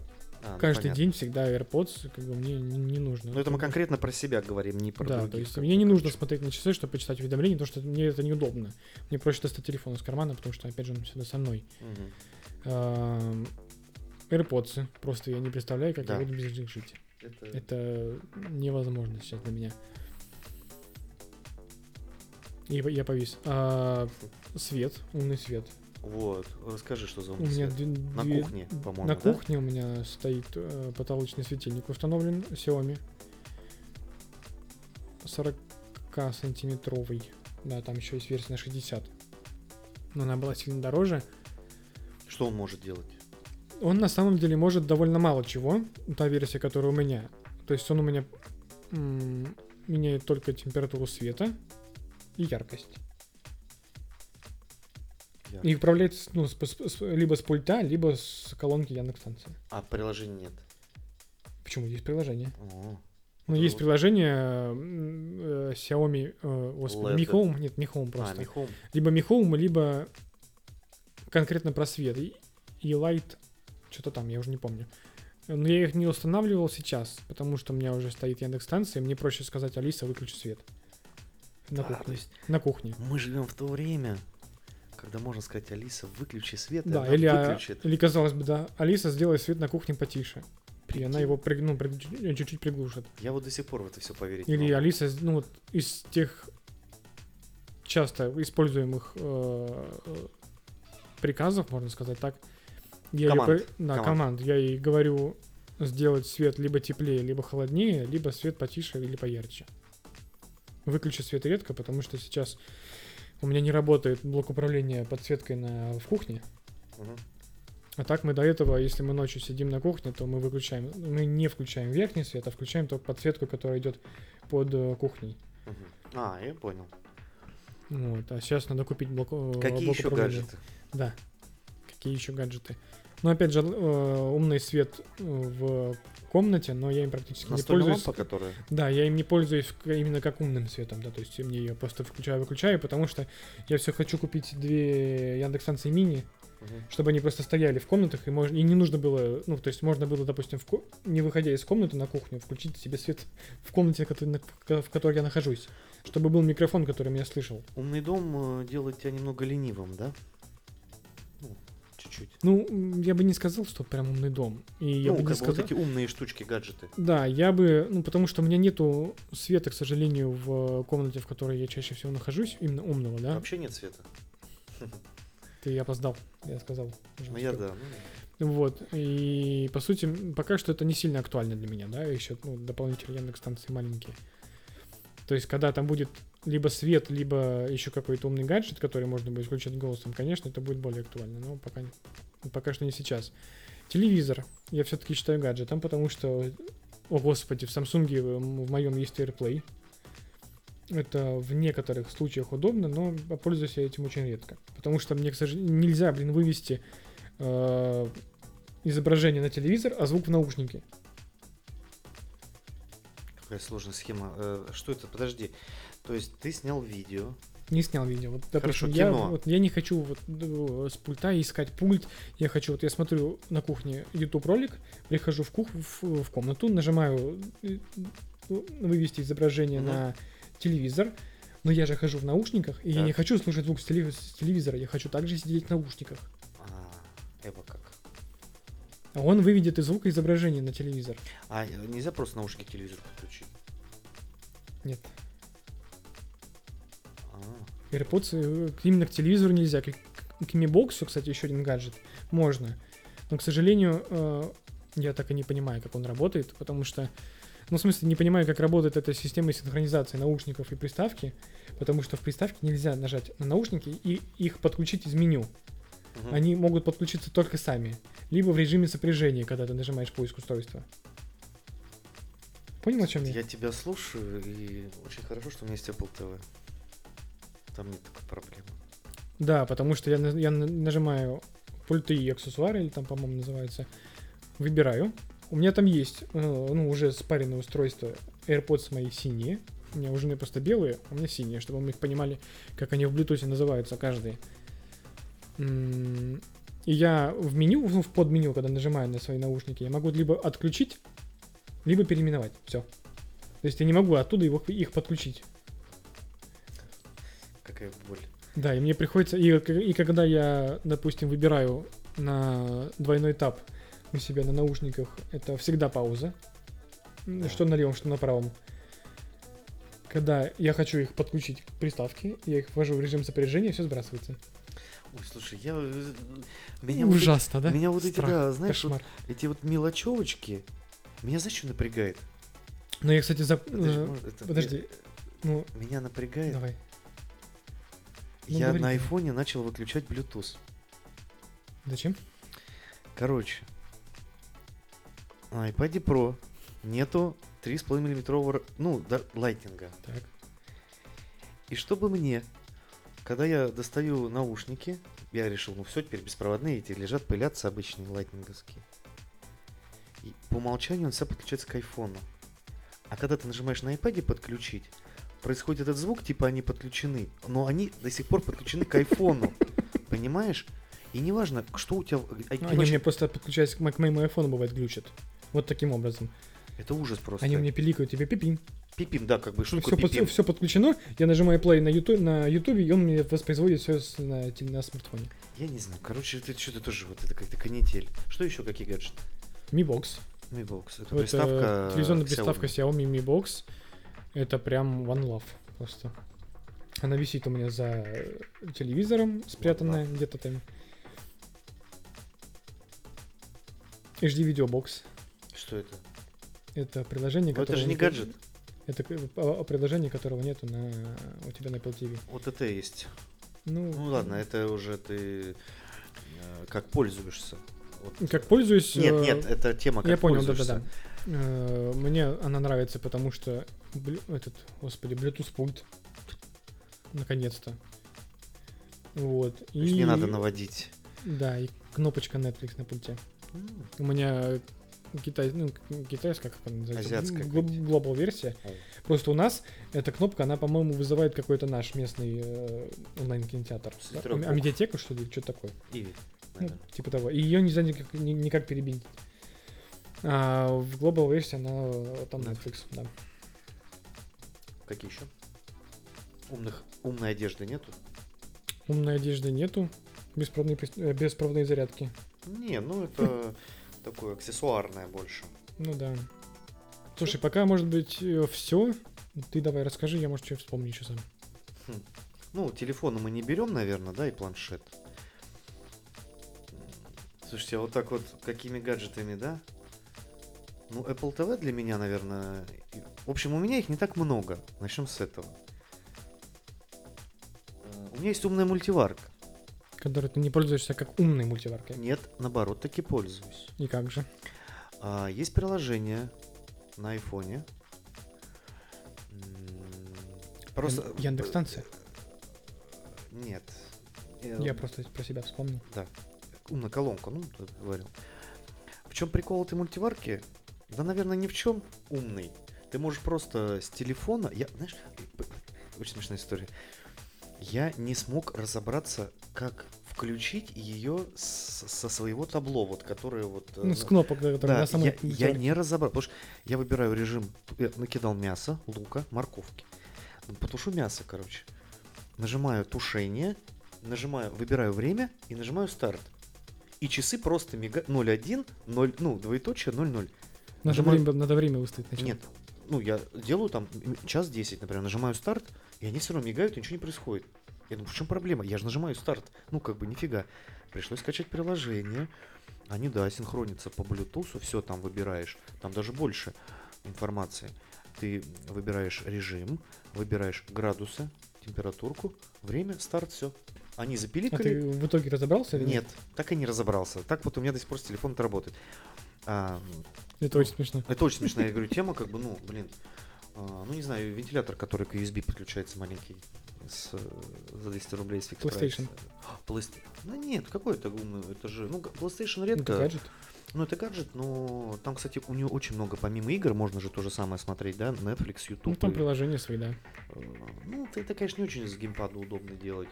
А, ну, каждый понятно. день всегда AirPods, как бы мне не, не нужно. Ну, это мы конкретно про себя говорим, не про Да, других. то есть мне не нужно короче. смотреть на часы, чтобы почитать уведомления, потому что мне это неудобно. Мне проще достать телефон из кармана, потому что, опять же, он всегда со мной. Мгм. AirPods. Просто я не представляю, как Да. я буду без них жить. Это... Это невозможно сейчас для меня. И я повис. А, свет, умный свет. Вот, расскажи, что за У умный меня свет. две- На кухне, по-моему, На да? кухне у меня стоит э, потолочный светильник установлен Xiaomi. 40 сантиметровый. Да, там еще есть версия на 60. Но она была сильно дороже. Что он может делать? Он на самом деле может довольно мало чего, та версия, которая у меня. То есть он у меня м, меняет только температуру света и яркость. Я- И управляется ну, с- с- либо с пульта, либо с колонки Яндекс.Станции. А приложения нет. Почему? Есть приложение. О, Ну, есть вот. приложение э, Xiaomi, э, господи. Mi Home, нет, Mi Home А, просто. Mi Home. Либо Mi Home, либо конкретно про свет. И, и Light, что-то там, я уже не помню. Но я их не устанавливал сейчас, потому что у меня уже стоит Яндекс-станция, и мне проще сказать, Алиса, выключи свет. На А, то кухне. есть На кухне. мы живем в то время, когда можно сказать, Алиса, выключи свет, и Да, она или, а, выключит. или казалось бы, да, Алиса, сделай свет на кухне потише. И она Прикинь. его при- ну, при- чуть-чуть приглушит. Я вот до сих пор в это все поверить не Или могу. Алиса, ну вот из тех часто используемых э, э, приказов, можно сказать так. Я Команд. при- да, Команд. команд. Я ей говорю сделать свет либо теплее, либо холоднее, либо свет потише или поярче. Выключи свет редко, потому что сейчас у меня не работает блок управления подсветкой на, в кухне. Мгм. А так мы до этого, если мы ночью сидим на кухне, то мы выключаем, мы не включаем верхний свет, а включаем только подсветку, которая идет под э, кухней. Мгм. А, я понял. Вот, а сейчас надо купить блок, э, Какие блок еще управления. гаджеты? Да. Какие еще гаджеты? Ну, опять же, э, умный свет э, в комнате, но я им практически не пользуюсь. лампа, которая... Да, я им не пользуюсь именно как умным светом, да, то есть мне ее просто включаю-выключаю, потому что я все хочу купить две Яндекс-станции мини, Мгм. чтобы они просто стояли в комнатах, и, мож- и не нужно было, ну, то есть можно было, допустим, в ко- не выходя из комнаты на кухню, включить себе свет в комнате, который- в которой я нахожусь, чтобы был микрофон, который меня слышал. Умный дом э, делает тебя немного ленивым, да? Ну, чуть-чуть. Ну, я бы не сказал, что прям умный дом. И я ну, бы не сказал... вот эти умные штучки, гаджеты. Да, я бы, ну, потому что у меня нету света, к сожалению, в комнате, в которой я чаще всего нахожусь, именно умного, да? Вообще нет света. Ты опоздал, я сказал. Ну, я да. ну, Вот, и по сути, пока что это не сильно актуально для меня, да, еще ну, дополнительные Яндекс-станции маленькие. То есть, когда там будет либо свет, либо еще какой-то умный гаджет, который можно будет включать голосом, конечно, это будет более актуально, но пока, пока что не сейчас. Телевизор я все-таки считаю гаджетом, потому что, о господи, в Samsung м, в моем есть AirPlay. Это в некоторых случаях удобно, но пользуюсь я этим очень редко. Потому что мне, к сожалению, нельзя, блин, вывести э, изображение на телевизор, а звук в наушники. Какая сложная схема. Э, Что это? Подожди. То есть ты снял видео. Не снял видео. Вот, Хорошо, допустим, я, кино. вот, я не хочу вот, э, с пульта искать пульт. Я хочу, вот я смотрю на кухне YouTube ролик, прихожу в, кух, в, в комнату, нажимаю э, э, вывести изображение Мгм. на телевизор. Но я же хожу в наушниках, и я Так. не хочу слушать звук с, теле- с телевизора, я хочу также сидеть в наушниках. А, это как? А он выведет и звук, и изображение на телевизор. А нельзя просто наушники к телевизору подключить? Нет. AirPods именно к телевизору нельзя. К, к Mi Box, кстати, еще один гаджет, можно. Но, к сожалению, э, я так и не понимаю, как он работает, потому что Ну, в смысле, не понимаю, как работает эта система синхронизации наушников и приставки, потому что в приставке нельзя нажать на наушники и их подключить из меню. Мгм. Они могут подключиться только сами, либо в режиме сопряжения, когда ты нажимаешь поиск устройства. Понял, о чем я? Я тебя слушаю, и очень хорошо, что у меня есть Apple TV. Там нет такой проблемы. Да, потому что я, я на- нажимаю пульты и аксессуары, или там, по-моему, называется, выбираю. У меня там есть, э, ну, уже спаренное устройство AirPods мои синие. У меня у жены просто белые, а у меня синие, чтобы мы их понимали, как они в Bluetooth называются каждый. И я в меню, ну, в подменю, когда нажимаю на свои наушники, я могу либо отключить, либо переименовать. Все. То есть я не могу оттуда его, их подключить. Какая боль. Да, и мне приходится... И, и когда я, допустим, выбираю на двойной этап у себя на наушниках, это всегда пауза. Да. Что на левом, что на правом. Когда я хочу их подключить к приставке, я их ввожу в режим сопряжения, все сбрасывается. Ой, слушай, я... э, Меня вот эти- Ужасно, да? Меня вот эти, Страх, да, знаешь, вот эти вот мелочевочки, меня знаешь, что напрягает? Но я, кстати, за... Же э, может- это- Подожди. Ну, я- меня напрягает. давай. Ну, я говори, на айфоне начал выключать Bluetooth. Зачем? Короче, на iPad Pro нету 3,5 миллиметрового, ну, да, лайтинга. Так. И чтобы мне, когда я достаю наушники, я решил, ну все, теперь беспроводные эти лежат, пылятся обычные лайтнинговские. И по умолчанию он всегда подключается к айфону. А когда ты нажимаешь на iPad подключить, происходит этот звук, типа они подключены, но они до сих пор подключены к айфону. Понимаешь? И неважно, что у тебя... а, они вообще- мне просто подключаясь к мо- к моему айфону бывает глючат. Вот таким образом. Это ужас просто. Они мне пиликают тебе пипин. Пипим, да, как бы, что Все, такое пипим? подключено, я нажимаю play на YouTube, на YouTube, и он мне воспроизводит все на, на смартфоне. Я не знаю, короче, это что-то тоже вот это какая-то канитель. Что еще, какие гаджеты? Mi Box. Mi Box, это Вот, э, приставка... телевизионная Xiaomi. приставка Xiaomi Mi Box. Это прям one love просто. Она висит у меня за телевизором, спрятанная где-то там. HD Video Box. Что это? Это приложение, Ну, это которое... же не гаджет. Это а- а приложение, которого нету на у тебя на Apple TV. Вот это есть. Ну, Ну ладно, это уже ты э, как пользуешься. Вот. Как пользуюсь... Нет, э, нет, это тема, как Я понял, да-да-да. Э, Мне она нравится, потому что блю- этот, господи, Bluetooth пульт. Наконец-то. Вот. То есть И не надо наводить. Да, и кнопочка Netflix на пульте. М, У меня китай, ну, китайская, как она называется? Азиатская Гл-. Global версия. О. Просто у нас эта кнопка, она, по-моему, вызывает какой-то наш местный э, онлайн-кинотеатр. С А, медиатека, что ли, что-то такое. Иви, Ну, типа того. И ее нельзя никак, ни- никак перебить. А в Global версии она э, там Netflix, да. Какие еще? Умных, умной одежды нету? Умной одежды нету. Беспроводные, э, беспроводные зарядки. Не, ну это такое аксессуарное больше. Ну да. Слушай, пока, может быть, все. Ты давай расскажи, я, может, что вспомню еще сам. Ну, телефоны мы не берем, наверное, да, и планшет. Слушайте, а вот так вот какими гаджетами, да? Ну, Apple TV для меня, наверное... В общем, у меня их не так много. Начнем с этого. Э, У меня есть умная мультиварка. Который ты не пользуешься как умной мультиваркой. Нет, наоборот, таки пользуюсь. И как же? А, есть приложение на айфоне. Просто... Ян- Яндекс-станция? Нет. Э, Я просто про себя вспомнил. умная колонка, ну, говорил. В чем прикол этой мультиварки? Да, наверное, ни в чем умный. Ты можешь просто с телефона... Я, знаешь, очень смешная история. Я не смог разобраться, как включить ее с- со своего табло, вот, которое вот... э, Ну, с ну, кнопок, которые да, на самой я, я не разобрал, потому что я выбираю режим, я накидал мясо, лука, морковки. Потушу мясо, короче. Нажимаю тушение, нажимаю, выбираю время и нажимаю старт. И часы просто мигают 0,1, 0, ну, двоеточие, 0,0. Надо нажимаю- время, надо время выставить сначала. Нет, ну, я делаю там час 10, например, нажимаю старт, и они все равно мигают, и ничего не происходит. Я думаю, в чем проблема? Я же нажимаю старт. Ну, как бы, нифига. Пришлось скачать приложение. Они, да, синхронятся по Bluetooth, все там выбираешь. Там даже больше. информации. Ты выбираешь режим, выбираешь градусы, температурку, время, старт, все. Они А запиликали. ты в итоге разобрался? или Нет, так и не разобрался. Так вот у меня до сих пор телефон работает. А, Это очень смешно. это очень смешная, я говорю, тема, как бы, ну, блин, а, ну, не знаю, вентилятор, который к USB подключается маленький, с, за 200 рублей с PlayStation. PlayStation. Ну, нет, какой это умный, это же, ну, PlayStation Ну, редко. это гаджет. Ну, это гаджет, но там, кстати, у него очень много, помимо игр, можно же то же самое смотреть, да, Netflix, YouTube. Ну, там и- приложения свои, да. Э, Ну, это, это, конечно, не очень с геймпада удобно делать.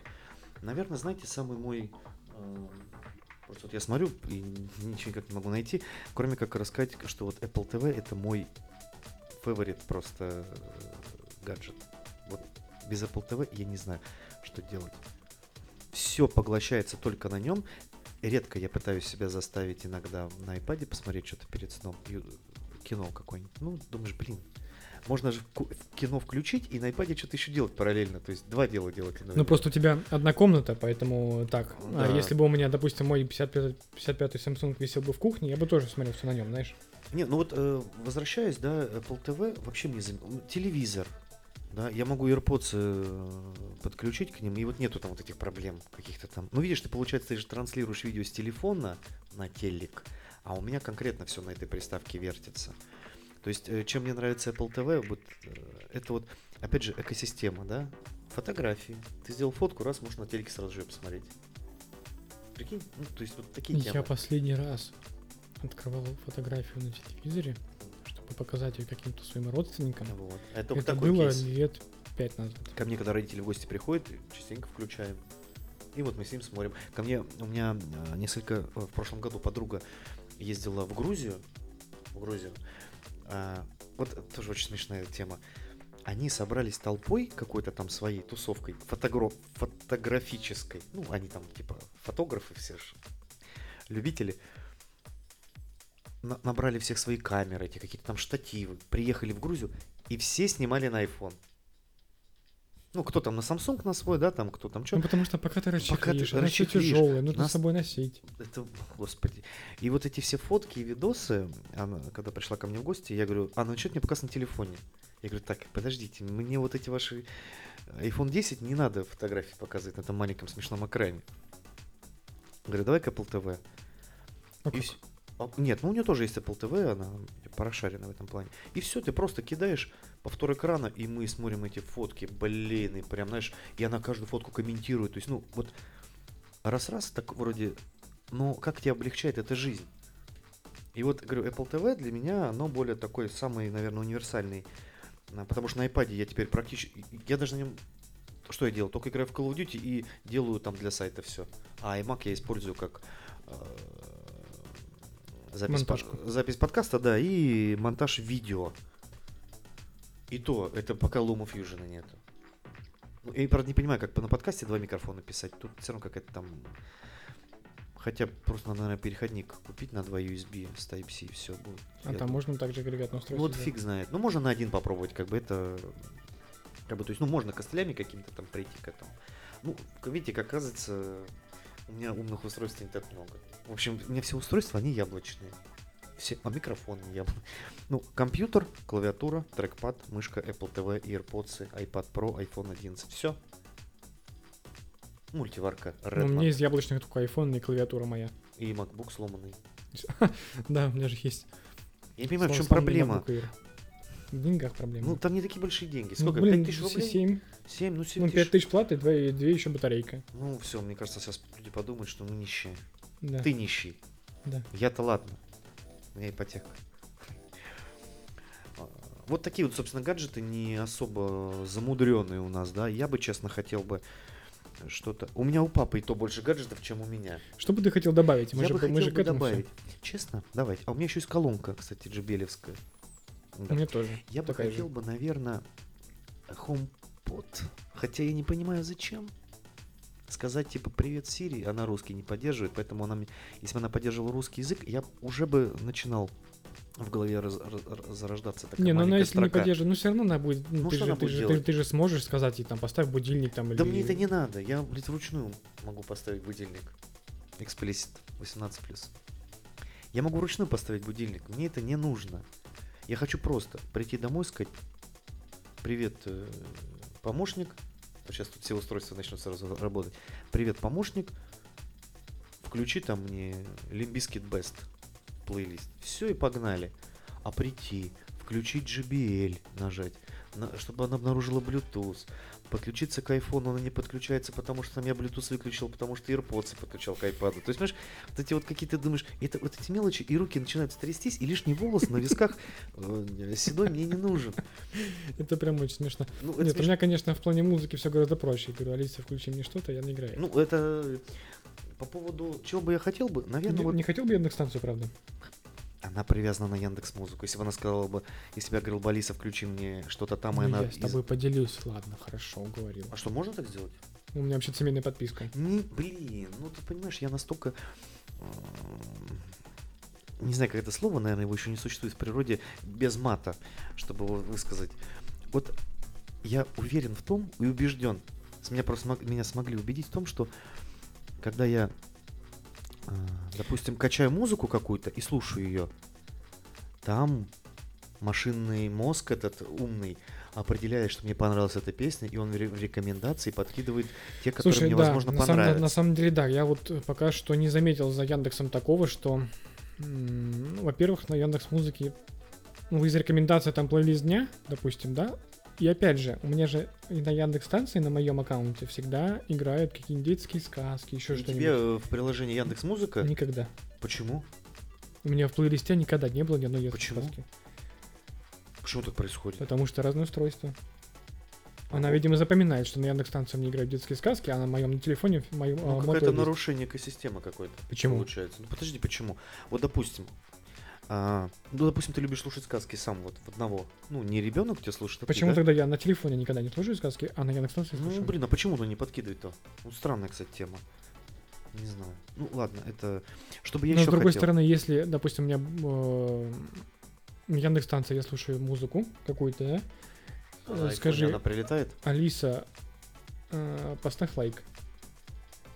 Наверное, знаете, самый мой... э, Просто вот я смотрю и ничего никак не могу найти, кроме как рассказать, что вот Apple TV это мой фаворит просто э, гаджет. Вот без Apple TV я не знаю, что делать. Все поглощается только на нем. Редко я пытаюсь себя заставить иногда на iPad посмотреть что-то перед сном, ю- кино какое-нибудь. Ну, думаешь, блин, можно же кино включить и на iPad что-то еще делать параллельно. То есть два дела делать. Ну, просто у тебя одна комната, поэтому так. А Да. если бы у меня, допустим, мой 55 55-й Samsung висел бы в кухне, я бы тоже смотрел все на нем, знаешь. Не, ну вот э, возвращаясь, да, Apple TV вообще мне зам- телевизор, да, я могу AirPods э, подключить к ним, и вот нету там вот этих проблем каких-то там. Ну видишь, ты получается ты же транслируешь видео с телефона на телек, а у меня конкретно все на этой приставке вертится. То есть, э, чем мне нравится Apple TV, вот э, это вот, опять же, экосистема, да, фотографии. Ты сделал фотку, раз, можно на телеке сразу же посмотреть. Прикинь, ну, то есть вот такие Я темы. последний раз открывал фотографию на телевизоре, чтобы показать ее каким-то своим родственникам. Вот. Это только Это такой было кейс. лет пять назад. Ко мне, когда родители в гости приходят, частенько включаем. И вот мы с ним смотрим. Ко мне, у меня э, несколько, в прошлом году подруга ездила в Грузию. В Грузию. А, вот тоже очень смешная тема. Они собрались толпой какой-то там своей тусовкой, фотогро- фотографической. Ну, они там типа фотографы все же, любители. На- набрали всех свои камеры, эти какие-то там штативы, приехали в Грузию, и все снимали на iPhone. Ну, кто там на Samsung на свой, да, там кто там что. Ну, потому что пока ты Пока ты расчехлишь, тяжелое, нужно нас- с собой носить. Это, господи. И вот эти все фотки и видосы, она, когда пришла ко мне в гости, я говорю, а ну что мне показ на телефоне? Я говорю, так, подождите, мне вот эти ваши iPhone 10 не надо фотографии показывать на этом маленьком смешном экране. Говорю, давай-ка Apple TV. Ну, И а, нет, ну у нее тоже есть Apple TV, она порошарена в этом плане. И все, ты просто кидаешь повтор экрана, и мы смотрим эти фотки, блин, и прям, знаешь, и она каждую фотку комментирует. То есть, ну, вот раз-раз так вроде, ну, как тебе облегчает эта жизнь? И вот, говорю, Apple TV для меня, оно более такой, самый, наверное, универсальный. А, Потому что на iPad я теперь практически, я даже на нем, что я делал? Только играю в Call of Duty и делаю там для сайта все. А iMac я использую как запись, под- Монтажку. запись подкаста, да, и монтаж видео. И то, это пока Luma Fusion нету. Ну, Я, правда, не понимаю, как на подкасте два микрофона писать. Тут все равно какая-то там... Хотя просто надо, наверное, переходник купить на два USB с Type-C, и все будет. А Я там думаю. можно также агрегатное устройство. Вот сделать. фиг знает. Ну, можно на один попробовать, как бы это... Как бы, то есть, ну, можно костылями каким-то там прийти к этому. Ну, видите, как оказывается, у меня умных устройств не так много. В общем, у меня все устройства, они яблочные. Все, а микрофон не яблочный. Ну, компьютер, клавиатура, трекпад, мышка, Apple TV, AirPods, iPad Pro, iPhone 11. Все. Мультиварка, Ну, у меня из яблочных только iPhone и клавиатура моя. и MacBook сломанный. Да, у меня же есть. Я не понимаю, в чем проблема. В деньгах проблема. Ну, там не такие большие деньги. Ну, Сколько? блин, 5000 рублей? 7. 7, ну 7 Ну, 5 тысяч платы, 2, еще батарейка. Ну, все, мне кажется, сейчас люди подумают, что мы нищие. Да. Ты нищий. Да. Я-то ладно. У меня ипотека. А, Вот такие вот, собственно, гаджеты не особо замудренные у нас, да. Я бы, честно, хотел бы что-то... У меня у папы и то больше гаджетов, чем у меня. Что бы ты хотел добавить? Мы Я же, бы мы хотел же к бы добавить. Честно? Давайте. А у меня еще есть колонка, кстати, джебелевская. Да. Меня тоже. Я бы же. хотел бы, наверное, HomePod. Хотя я не понимаю, зачем. Сказать, типа, привет, Сири, она русский не поддерживает, поэтому она, мне- если бы она поддерживала русский язык, я уже бы начинал в голове раз- раз- зарождаться такая Не, ну она если не строка. поддержит, ну все равно она будет. Ну, Ну, ты, же, она ты, будет же, ты, ты же сможешь сказать ей там поставь будильник там или. Да мне это не надо, я, блядь, вручную могу поставить будильник. Explicit 18+. Я могу вручную поставить будильник, мне это не нужно. Я хочу просто прийти домой, сказать, привет, э, помощник. Сейчас тут все устройства начнут сразу работать. Привет, помощник. Включи там мне Limbiskit Best плейлист. Все и погнали. А прийти, включить JBL, нажать, на- чтобы она обнаружила Bluetooth, подключиться к айфону, она не подключается, потому что там я Bluetooth выключил, потому что AirPods подключал к iPad. То есть, понимаешь, вот эти вот какие-то думаешь, это вот эти мелочи, и руки начинают трястись, и лишний волос на висках э, седой мне не нужен. Это прям очень смешно. Ну, Нет, у смеш- меня, конечно, в плане музыки все гораздо проще. Я говорю, Алиса, включи мне что-то, я не играю. Ну, это по поводу чего бы я хотел бы, наверное, не, вот не хотел бы я станцию, правда. Она привязана на Яндекс Музыку. Если бы она сказала бы, если бы я говорил бы, Алиса, включи мне что-то там, и Ну, она... я с из- тобой поделюсь. Ладно, хорошо, уговорил. А что, можно так сделать? У меня вообще семейная подписка. Не, блин, ну ты понимаешь, я настолько... эм, Не знаю, как это слово, наверное, его еще не существует в природе без мата, чтобы его высказать. Вот я уверен в том и убежден, меня просто меня смогли убедить в том, что когда я, э, допустим, качаю музыку какую-то и слушаю ее, там машинный мозг этот умный определяет, что мне понравилась эта песня, и он в ре- в рекомендации подкидывает те, которые Слушай, мне, да, возможно, на самом, понравятся. на самом деле, да, я вот пока что не заметил за Яндексом такого, что, ну, во-первых, на Яндекс Музыке, ну, из рекомендаций там плейлист дня, допустим, да, и опять же, у меня же и на Яндекс станции на моем аккаунте всегда играют какие-нибудь детские сказки, еще И что-нибудь. тебе э, в приложении Яндекс Музыка? Никогда. Почему? У меня в плейлисте никогда не было ни одной детской Почему? сказки. Почему так происходит? Потому что разные устройства. Она, видимо, запоминает, что на Яндекс станции мне играют детские сказки, а на моем телефоне в моем Ну, а, какое-то нарушение экосистемы какой-то. Почему? Получается. Ну, подожди, почему? Вот, допустим, а, ну, допустим, ты любишь слушать сказки сам вот в одного. Ну, не ребенок тебя слушает, а ты, Почему да? тогда я на телефоне никогда не слушаю сказки, а на Яндекс станции Ну, слушаю? блин, а почему он не подкидывает-то? Ну, странная, кстати, тема. Не знаю. Ну, ладно, это... Чтобы я Но еще с другой хотел. стороны, если, допустим, у меня э, Яндекс станция, я слушаю музыку какую-то, да? А Скажи, Она прилетает? Алиса, э, поставь лайк.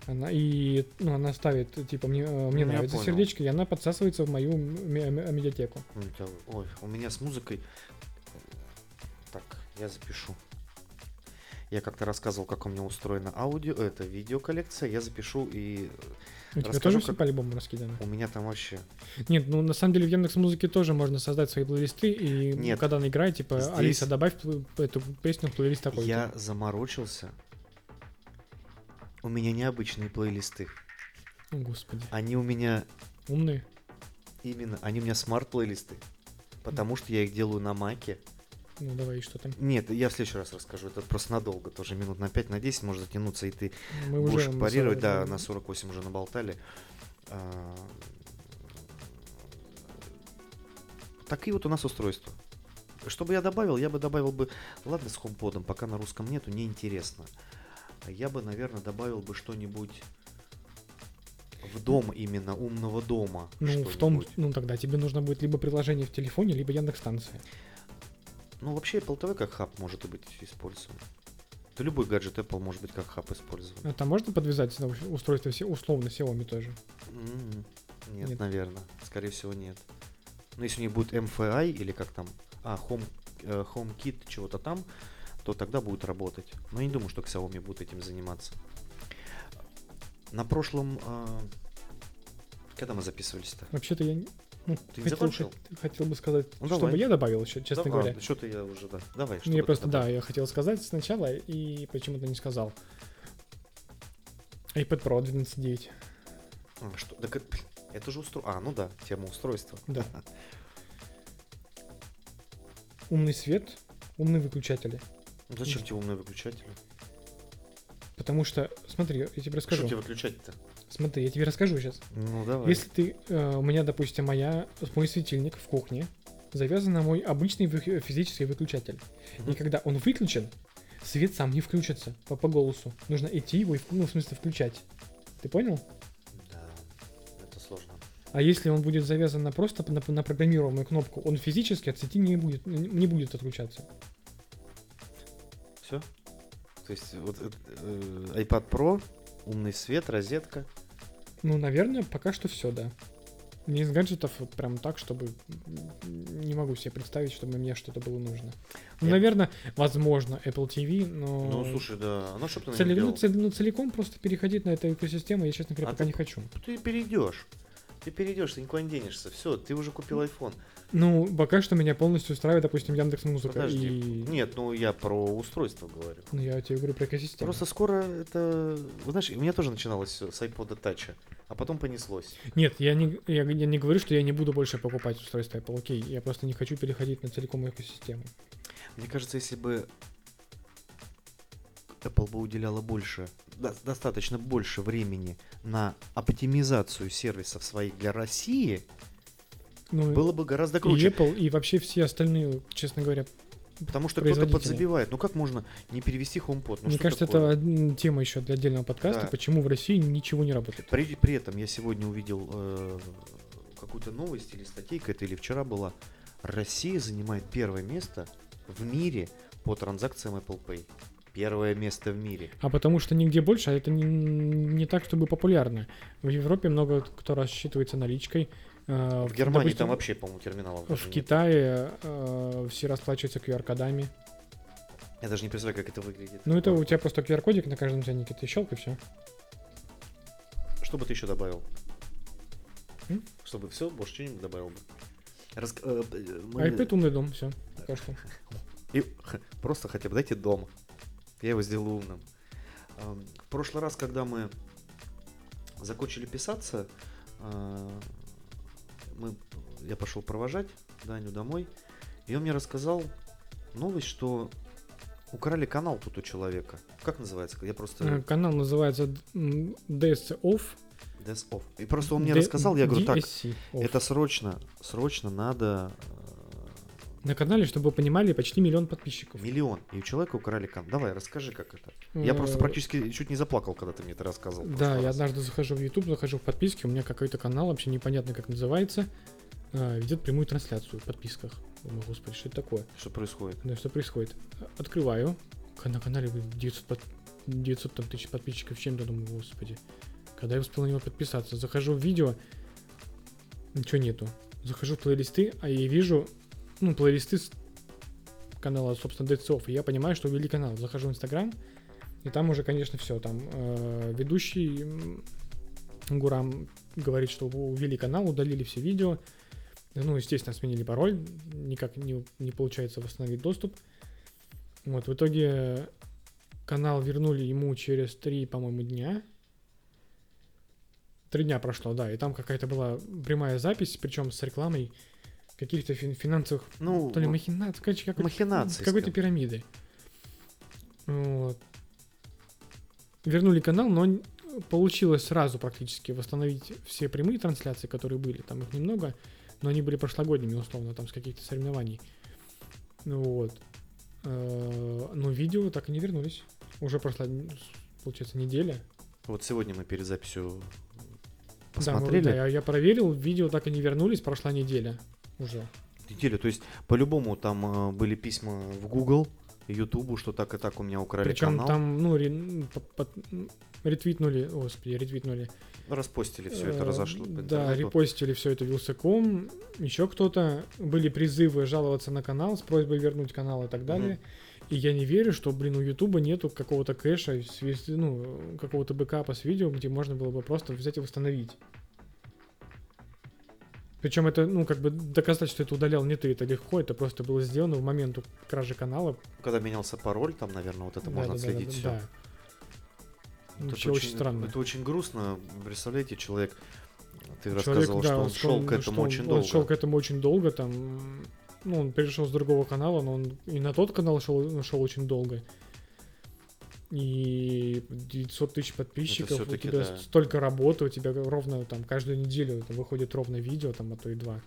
Она и ну, она ставит, типа, мне, э, мне Ну, нравится сердечко, и она подсасывается в мою медиатеку. Ой, у меня с музыкой... Так, я запишу. Я как-то рассказывал, как у меня устроена аудио, это видеоколлекция, я запишу и У тебя тоже все как- по альбому раскидано? у меня там вообще... Нет, ну на самом деле в Яндекс Музыке тоже можно создать свои плейлисты, и Нет. когда она играет, типа, Здесь- Алиса, добавь эту песню в плейлист такой. Я заморочился. У меня необычные плейлисты. О, господи. Они у меня Умные. именно, они у меня смарт-плейлисты. Потому что я их делаю на маке. Ну давай, что там? Нет, я в следующий раз расскажу. Это просто надолго, тоже минут на 5, на 10 может затянуться, и ты Мы будешь уже парировать. Да, на на 48 уже наболтали. А, Такие вот у нас устройства. Чтобы я добавил, я бы добавил бы, ладно, с HomePod, пока на русском нету, неинтересно. Я бы, наверное, добавил бы что-нибудь в дом именно, умного дома. Ну, в том, ну тогда тебе нужно будет либо приложение в телефоне, либо Яндекс станция. Ну, вообще Apple TV как хаб может быть использован. Да любой гаджет Apple может быть как хаб использован. Это можно подвязать на устройство все условно Xiaomi тоже? М, Нет, Нет. наверное. Скорее всего, нет. Но если у них будет MFI или как там, а, Home, э, HomeKit чего-то там, то тогда будет работать. Но я не думаю, что Xiaomi будет этим заниматься. На прошлом... э, когда мы записывались-то? Вообще-то я ну, Ты хотел, закончил? хот- хотел бы сказать, Ну, чтобы давай. я добавил еще, честно Давай, говоря. Что-то я уже, да. Давай, что Ну, я просто, да, добавил? я хотел сказать сначала и почему-то не сказал. iPad Pro 12.9. А, что? Так это, блин, это же устройство. А, ну да, тема устройства. Да. Умный свет, умные выключатели. Ну, Зачем тебе умные выключатели? Потому что, смотри, я тебе Что расскажу. тебе выключать-то? Смотри, я тебе расскажу сейчас. Ну, давай. Если ты, э, у меня, допустим, моя, мой светильник в кухне завязан на мой обычный вы- физический выключатель. Мгм. И когда он выключен, свет сам не включится по, по голосу. Нужно идти его, и, ну, в смысле, включать. Ты понял? Да, это сложно. А если он будет завязан на просто на, на программируемую кнопку, он физически от сети не будет, не будет отключаться. Все? То есть вот э, э, iPad Pro, умный свет, розетка. Ну, наверное, пока что все, да. Мне из гаджетов вот прям так, чтобы не могу себе представить, чтобы мне что-то было нужно. Ну, Я- наверное, возможно, Apple TV, но Ну, слушай, да. Ну, что ты нем ну, цел- ну, целиком просто переходить на эту экосистему я, честно говоря, А пока ты- не хочу. Ты перейдешь. Ты перейдешь, ты никуда не денешься. Все, ты уже купил iPhone. Ну, пока что меня полностью устраивает, допустим, Яндекс Музыка. Подожди. И... Нет, ну я про устройство говорю. Ну, я тебе говорю про экосистему. Просто скоро это... Вы знаешь, у меня тоже начиналось все с iPod Touch, а потом понеслось. Нет, я не, я, я не говорю, что я не буду больше покупать устройство Apple, окей. Я просто не хочу переходить на целиком экосистему. Мне кажется, если бы Apple бы уделяла больше, до- достаточно больше времени на оптимизацию сервисов своих для России, Ну, было бы гораздо и круче. Apple, и вообще все остальные, честно говоря, Потому что кто-то подзабивает. Ну как можно не перевести HomePod? Ну, мне кажется, такое? это тема еще для отдельного подкаста, Да. почему в России ничего не работает. При, при этом я сегодня увидел э, какую-то новость или статейка, это или вчера была. Россия занимает первое место в мире по транзакциям Apple Pay. Первое место в мире. А потому что нигде больше, а это не, не так, чтобы популярно. В Европе много кто рассчитывается наличкой. Э, В Германии допустим, там вообще, по-моему, терминалов В нет. Китае э, все расплачиваются QR-кодами. Я даже не представляю, как это выглядит. Ну, это у тебя просто QR-кодик на каждом ценнике, ты щелк и все. Что бы ты еще добавил? М? Чтобы все, больше что-нибудь добавил бы. Раск- э, э, мы- iPad умный дом, все. Пока что. И просто хотя бы дайте дом. Я его сделаю умным. Эм, В прошлый раз, когда мы закончили писаться, мы, я пошел провожать Даню домой, и он мне рассказал новость, что украли канал тут у человека. Как называется? Я Э, просто... Канал называется DS Off. Death Off. И просто он мне D- рассказал, я говорю, так, DSC off. это срочно, срочно надо На канале, чтобы вы понимали, почти миллион подписчиков. э, миллион. И у человека украли канал. Давай, расскажи, как это. Я просто Э, практически чуть не заплакал, когда ты мне это рассказывал. Да, я однажды захожу в YouTube, захожу в подписки, у меня какой-то канал, вообще непонятно как называется, а, ведет прямую трансляцию в подписках. Думаю, господи, что это такое? Что происходит? Да, что происходит? Открываю, на канале блин, 900, под- 900 там, тысяч подписчиков чем-то, думаю, господи, когда я успел на него подписаться? Захожу в видео, ничего нету. Захожу в плейлисты, а я вижу, ну, плейлисты с канала, собственно, Soft, и я понимаю, что увели канал. Захожу в Инстаграм, и там уже, конечно, все, там э, ведущий Гурам говорит, что увели канал, удалили все видео, ну, естественно, сменили пароль, никак не, не получается восстановить доступ. Вот, в итоге канал вернули ему через три, по-моему, дня. Три дня прошло, да, и там какая-то была прямая запись, причем с рекламой каких-то фин- финансовых, Ну, то ли махинаций, короче, какой-то, Махинации, какой-то пирамиды. Вот. Вернули канал, но получилось сразу практически восстановить все прямые трансляции, которые были. Там их немного, но они были прошлогодними, условно, там с каких-то соревнований. Ну Вот. Э, Но видео так и не вернулись. Уже прошла, получается, неделя. вот сегодня мы перед записью Да, мы- посмотрели да, я, я проверил, видео так и не вернулись, прошла неделя уже. неделю. То есть, по-любому там э, были письма в Google, Ютубу, что так и так у меня украли Причем канал. там, ну, ре- по- по- ретвитнули, господи, ретвитнули. Распостили все это, Э, разошло по Да, репостили все это Вилсаком, еще кто-то. Были призывы жаловаться на канал с просьбой вернуть канал и так далее. И я не верю, что, блин, у Ютуба нету какого-то кэша, ну, какого-то бэкапа с видео, где можно было бы просто взять и восстановить. Причем это, ну, как бы доказать, что это удалял не ты, это легко, это просто было сделано в момент кражи канала. Когда менялся пароль, там, наверное, вот это Да, можно да, да, отследить да, все. да. Вообще очень странно. Это очень грустно. Представляете, человек, ты Человек, рассказывал, да, что он он шел к этому он- очень он долго. шел к этому очень долго, там, ну, он перешел с другого канала, но он и на тот канал шел, шел очень долго. И 900 тысяч подписчиков, у тебя да. столько работы, у тебя ровно там каждую неделю там, выходит ровно видео, там, а то и два.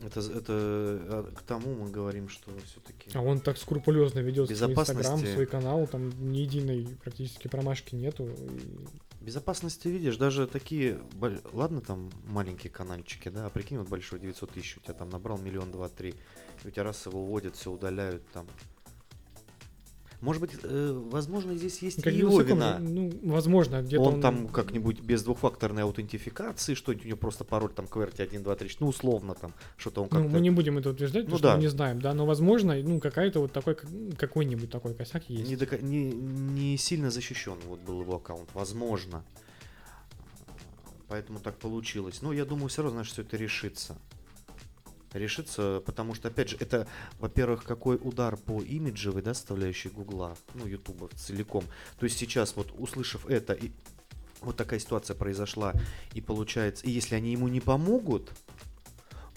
Это, это а, к тому мы говорим, что все-таки А он так скрупулезно ведет свой Инстаграм, свой канал, там ни единой практически промашки нету. Безопасности видишь, даже такие, ладно, там маленькие канальчики, да, а прикинь, вот большой 900 тысяч, у тебя там набрал миллион, два, три, и у тебя раз его уводят, все удаляют там. Может быть, э, возможно, здесь есть Как и его Вилсаком, вина. Ну, возможно, где-то Он там как-нибудь без двухфакторной аутентификации, что-нибудь у него просто пароль там QWERTY 1, 2, 3, ну, условно там, что-то он Ну, как-то... мы не будем это утверждать, Ну потому что да. мы не знаем, да, но возможно, ну, какая-то вот такой, какой-нибудь такой косяк есть. не, дока- не- не сильно защищен вот был его аккаунт, возможно. Поэтому так получилось. Но я думаю, все равно, знаешь, все это решится. Решится, потому что, опять же, это, во-первых, какой удар по имиджевой, да, составляющей Гугла, ну, Ютуба целиком. То есть сейчас вот, услышав это, и вот такая ситуация произошла, и получается, и если они ему не помогут,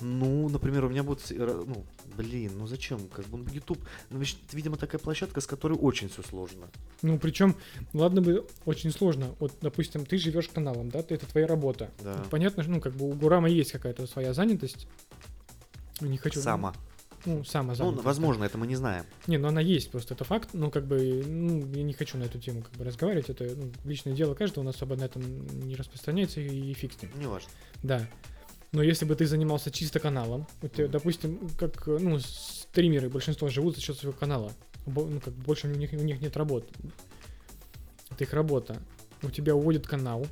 ну, например, у меня будет, ну, блин, ну зачем, как бы, ну, YouTube, ну, видимо, такая площадка, с которой очень все сложно. Ну, причем, ладно бы, очень сложно. Вот, допустим, ты живешь каналом, да, это твоя работа. Да. Понятно, ну, как бы у Гурама есть какая-то своя занятость. Не хочу... Сама. Ну, сама Ну, возможно, это мы не знаем. Не, ну она есть, просто это факт. Ну, как бы, ну, я не хочу на эту тему как бы разговаривать. Это ну, личное дело каждого, у нас особо на этом не распространяется и, и фиг с ним. Не важно. Да. Но если бы ты занимался чисто каналом, вот, э, допустим, как, ну, стримеры, большинство живут за счет своего канала. Ну, как больше у них, у них нет работы. Это их работа. У тебя уводит канал.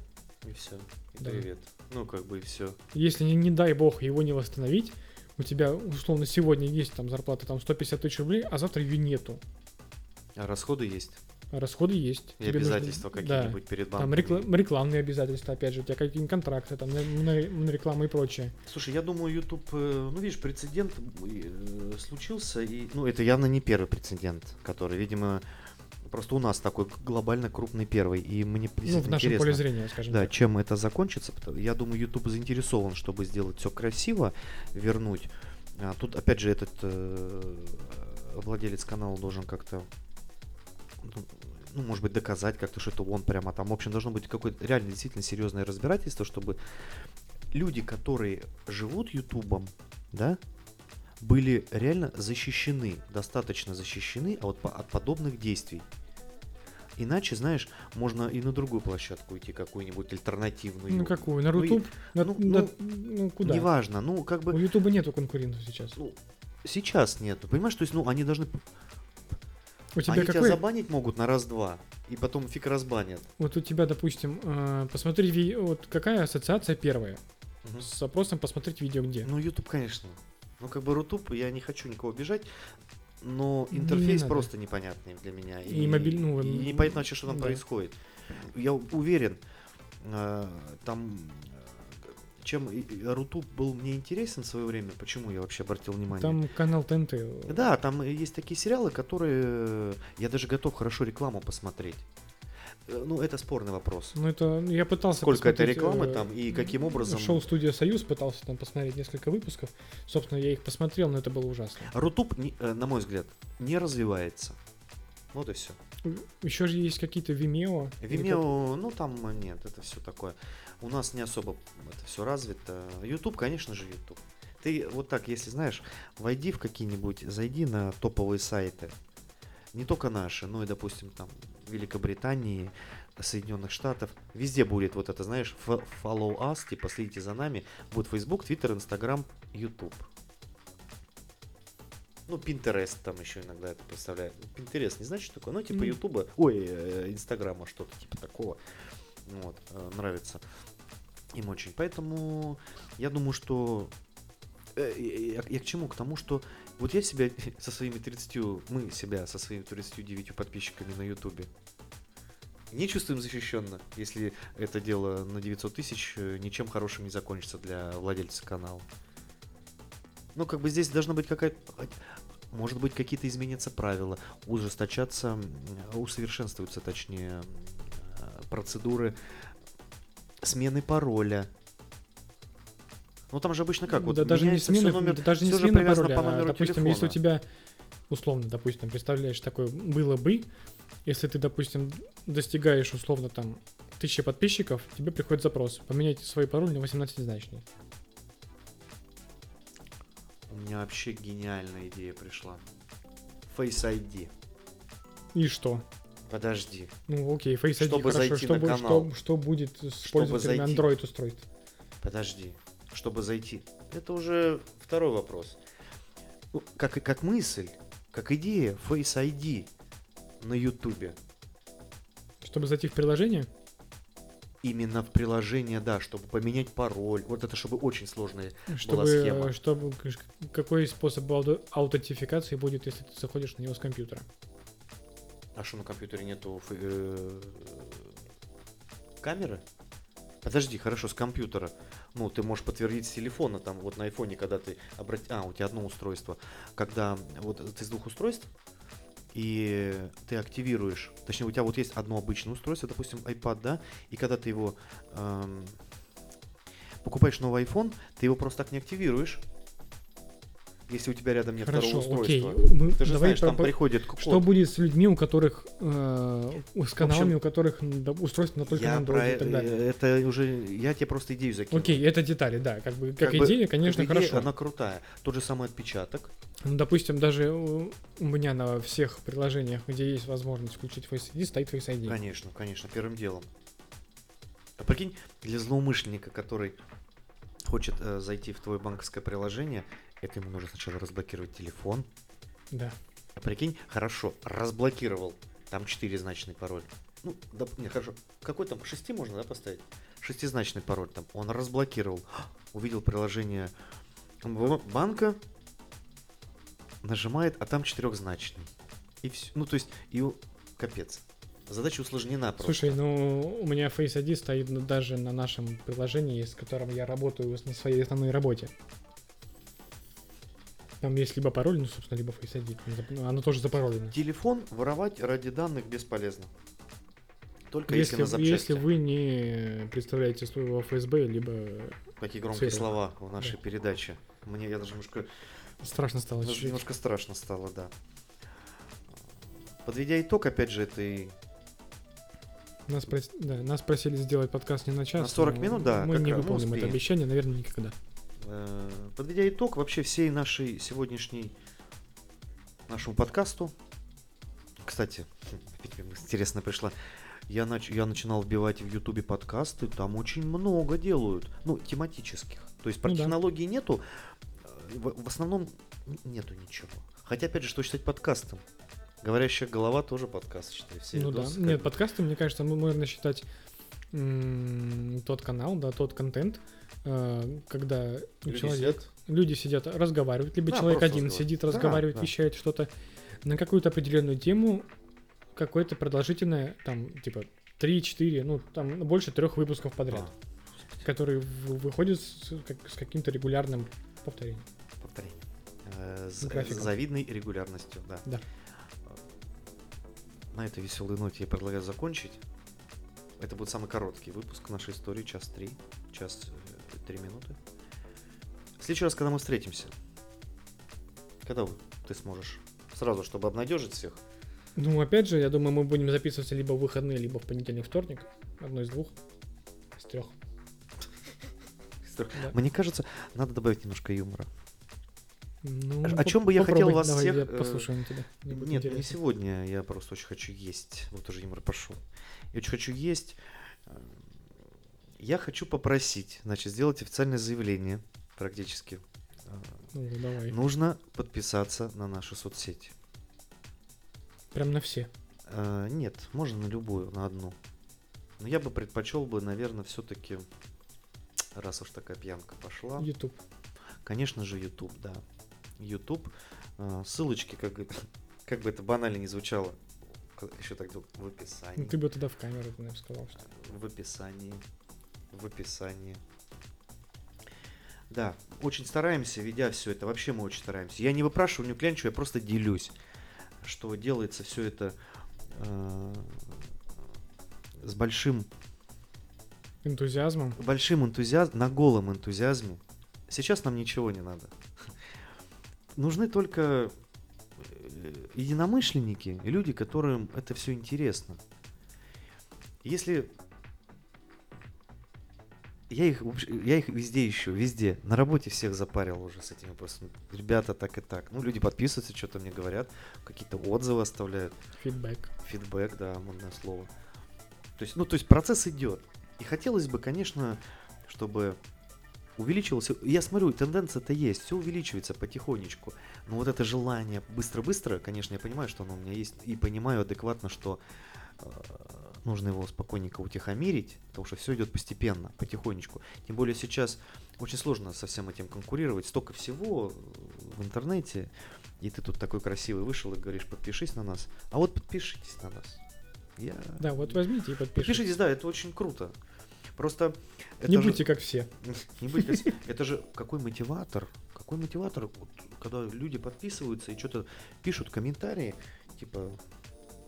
И все. И Да. привет. Ну, как бы и все. Если, не, не дай бог, его не восстановить, у тебя, условно, сегодня есть там зарплата там 150 тысяч рублей, а завтра ее нету. А расходы есть. Расходы есть. И Тебе нужно- обязательства да. какие-нибудь перед банком. Там рекла- рекламные обязательства, опять же, у тебя какие-нибудь контракты, там, на, на- на рекламу и прочее. Слушай, я думаю, YouTube, э, ну, видишь, прецедент э, случился, и, ну, это явно не первый прецедент, который, видимо, просто у нас такой глобально крупный первый, и мне Ну, в нашем интересно, поле зрения, скажем да, так. чем это закончится. Я думаю, YouTube заинтересован, чтобы сделать все красиво, вернуть. А тут, опять же, этот э, владелец канала должен как-то, ну, ну, может быть, доказать как-то, что это он прямо там. В общем, должно быть какое-то реально действительно серьезное разбирательство, чтобы люди, которые живут Ютубом, да, были реально защищены, достаточно защищены от, от подобных действий. Иначе, знаешь, можно и на другую площадку идти, какую-нибудь альтернативную. Ну, какую? На Ну, Рутуб? Ну, на- ну, ну, куда? Неважно, ну, как бы, У Ютуба нету конкурентов сейчас. ну, сейчас нет. Понимаешь, то есть, ну, они должны... У тебя они тебя какой? забанить могут на раз-два, и потом фиг разбанят. Вот у тебя, допустим, э, посмотри, вот какая ассоциация первая? Мгм. С запросом посмотреть видео где? Ну, YouTube, конечно. Ну, как бы Rutube, я не хочу никого обижать, но Не интерфейс надо. просто непонятный для меня. И мобиль- ну, и непонятно вообще, что там да. происходит. Я уверен, э, там, э, чем и- и Rutube был мне интересен в свое время, почему я вообще обратил внимание. Там канал ТНТ. Да, там есть такие сериалы, которые э, я даже готов хорошо рекламу посмотреть. Э, Ну, это спорный вопрос. Ну, это ну, я пытался Сколько это рекламы э, там и каким образом... Шоу «Студия Союз» пытался там посмотреть несколько выпусков. Собственно, я их посмотрел, но это было ужасно. Рутуб, э, на мой взгляд, не развивается. Вот и все. Еще же есть какие-то Vimeo. Vimeo, ну там э, нет, это все такое. У нас не особо это все развито. YouTube, конечно же, YouTube. Ты вот так, если знаешь, войди в какие-нибудь, зайди на топовые сайты. Не только наши, но и, допустим, там Великобритании, Соединенных Штатов. Везде будет вот это, знаешь, follow us, типа следите за нами. Будет Facebook, Twitter, Instagram, YouTube. Ну, Pinterest там еще иногда это представляет. Pinterest не что такое? Ну, типа Ну. Ютуба, ой, э, Инстаграма, что-то типа такого. Вот, э, нравится им очень. Поэтому я думаю, что... э, Я, я к чему? К тому, что вот я себя со своими 30, мы себя со своими 39 подписчиками на Ютубе не чувствуем защищенно, если это дело на 900 тысяч э, ничем хорошим не закончится для владельца канала. Ну, как бы здесь должна быть какая-то... Может быть, какие-то изменятся правила, ужесточаться, усовершенствуются, точнее, э, процедуры смены пароля. Ну, там же обычно как? Вот да даже не смена, номер- да даже не привязано пароля, по а, номеру допустим, если у телефона. тебя, условно, допустим, представляешь, такое было бы, если ты, допустим, достигаешь, условно, там, тысячи подписчиков, тебе приходит запрос, поменяйте свой пароль на 18-значный. У меня вообще гениальная идея пришла. Face ID. И что? Подожди. Ну, окей, Face ID, Чтобы хорошо, зайти что, на будет- канал. что, что будет с Чтобы пользователями зайти. Android устройств? Подожди. Чтобы зайти. Это уже второй вопрос. Ну, Как, как мысль, как идея, Face ID. на Ютубе. Чтобы зайти в приложение? Именно в приложение, да, чтобы поменять пароль. Вот это чтобы очень сложная Чтобы, схема. э, чтобы какой способ аутентификации будет, если ты заходишь на него с компьютера? А что на компьютере нету ф- э, камеры? Подожди, хорошо, с компьютера. Ну, ты можешь подтвердить с телефона, там, вот на айфоне, когда ты обрати... А, у тебя одно устройство. Когда вот ты с двух устройств, и ты активируешь, точнее, у тебя вот есть одно обычное устройство, допустим, iPad, да, и когда ты его эм, покупаешь новый iPhone, ты его просто так не активируешь, если у тебя рядом нет Хорошо, второго окей. устройства. Мы- Ты же давай знаешь, там по- приходит код. Что будет с людьми, у которых э, с каналами, общем, у которых да, устройство на только я на про Android и так далее? это уже я тебе просто идею закинул. Окей, это детали, да, как бы как, Как бы, идея, конечно, как идея, хорошо. Она крутая. Тот же самый отпечаток. Ну, допустим, даже у, у меня на всех приложениях, где есть возможность включить Face ID, стоит Face ID. Конечно, конечно, первым делом. А прикинь, для злоумышленника, который хочет э, зайти в твое банковское приложение, это ему нужно сначала разблокировать телефон. Да. А прикинь, хорошо, разблокировал. Там четырезначный пароль. Ну, да, не, хорошо. Какой там? Шести можно, да, поставить? Шестизначный пароль там. Он разблокировал. Увидел приложение банка, нажимает, а там четырехзначный. И все. Ну, то есть, и капец. Задача усложнена просто. Слушай, ну у меня Face ID стоит ну, даже на нашем приложении, с которым я работаю на своей основной работе. Там есть либо пароль, ну, собственно, либо Face ID. Оно тоже запаролено. Телефон воровать ради данных бесполезно. Только если, Если, на запчасти. если вы не представляете своего ФСБ, либо Какие громкие Цвета. слова в нашей Да. передаче. Мне я даже немножко страшно стало Даже чуть-чуть. немножко страшно стало, да. Подведя итог, опять же, этой... Нас, прос- да, нас просили сделать подкаст не на час. На 40 но минут, да, Мы не ну, выполним это успеем. обещание, наверное, никогда. Э, подведя итог вообще всей нашей сегодняшней... Нашему подкасту. Кстати, интересно пришла. Я, нач... я начинал вбивать в Ютубе подкасты, там очень много делают. Ну, тематических. То есть про Ну да. технологии нету. э, В, в основном нету ничего. Хотя, опять же, что считать подкастом? Говорящая голова тоже подкаст, считай. Все ну да. Нет, как бы. подкасты, мне кажется, мы можно считать м, тот канал, да, тот контент, когда Люди человек, сидят. люди сидят, разговаривают, либо Да, человек один сидит, Да, разговаривает, да. вещает что-то на какую-то определенную тему, какое-то продолжительное, там, типа, 3-4, ну, там, больше трех выпусков подряд, А, которые выходят с, как- с каким-то регулярным повторением. повторение. Э, С, Графиком. с завидной регулярностью, да. Да. На этой веселой ноте я предлагаю закончить. Это будет самый короткий выпуск нашей истории, час три, час э, три минуты. В следующий раз, когда мы встретимся, когда ты сможешь сразу, чтобы обнадежить всех, Ну, опять же, я думаю, мы будем записываться либо в выходные, либо в понедельник, вторник. Одно из двух. Из трех. Да. мне кажется, надо добавить немножко юмора. Ну, О чем бы я хотел вас давай, всех, Я э, послушаем тебя. Нет, не интересно. сегодня, я просто очень хочу есть. Вот уже юмор пошел. Я очень хочу есть. Я хочу попросить, значит, сделать официальное заявление практически. Ну, давай. Нужно подписаться на наши соцсети. Прям на все. Э, Нет, можно на любую, на одну. Но я бы предпочел бы, наверное, все-таки, раз уж такая пьянка пошла, YouTube. конечно же, YouTube, да. YouTube. Э, Ссылочки, как, бы- как бы это банально не звучало, еще так в Ну, описании. ты бы тогда в камеру, наверное, сказал, что В описании. В описании. Да, очень стараемся, ведя все это. Вообще мы очень стараемся. Я не выпрашиваю, не клянчу, я просто делюсь, что делается все это э, с большим, энтузиазмом. большим энтузиазмом, на голом энтузиазме. Сейчас нам ничего не надо. Нужны только э, единомышленники, люди, которым это все интересно. Если я их, я их везде ищу, везде. На работе всех запарил уже с этими вопросами. Ребята, так и так. Ну, люди подписываются, что-то мне говорят, какие-то отзывы оставляют. Фидбэк. Фидбэк, да, модное слово. То есть, ну, то есть процесс идет. И хотелось бы, конечно, чтобы увеличивался. Я смотрю, тенденция-то есть, все увеличивается потихонечку. Но вот это желание быстро-быстро, конечно, я понимаю, что оно у меня есть, и понимаю адекватно, что э, нужно его спокойненько утихомирить, потому что все идет постепенно, потихонечку. Тем более сейчас очень сложно со всем этим конкурировать, столько всего в интернете, и ты тут такой красивый вышел и говоришь, подпишись на нас. А вот подпишитесь на нас. Я... Да, вот возьмите и подпишитесь. Подпишитесь, да, это очень круто. Просто это Не же- будьте как все. не как- Это же какой мотиватор, какой мотиватор, когда люди подписываются и что-то пишут комментарии, типа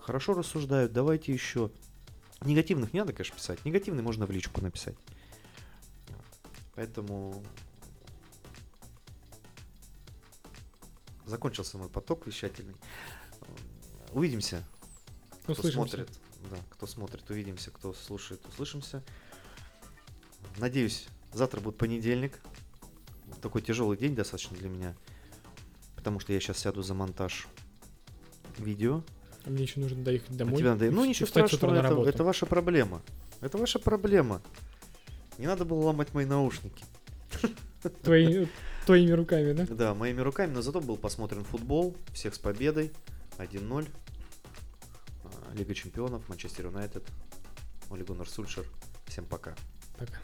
хорошо рассуждают, давайте еще. Негативных не надо, конечно, писать. Негативный можно в личку написать. Поэтому закончился мой поток вещательный. Увидимся. Кто Услышимся. смотрит, да, кто смотрит, увидимся, кто слушает, услышимся. Надеюсь, завтра будет понедельник. Такой тяжелый день достаточно для меня. Потому что я сейчас сяду за монтаж видео. А мне еще нужно доехать А домой. тебе надо- Ну ничего страшного, это, работу. это ваша проблема. Это ваша проблема. Не надо было ломать мои наушники. Твои- Твоими руками, да? Да, моими руками, но зато был посмотрен футбол. Всех с победой. 1-0. А, Лига чемпионов, Манчестер Юнайтед. Оле Гуннар Сульшер. Всем пока. Пока.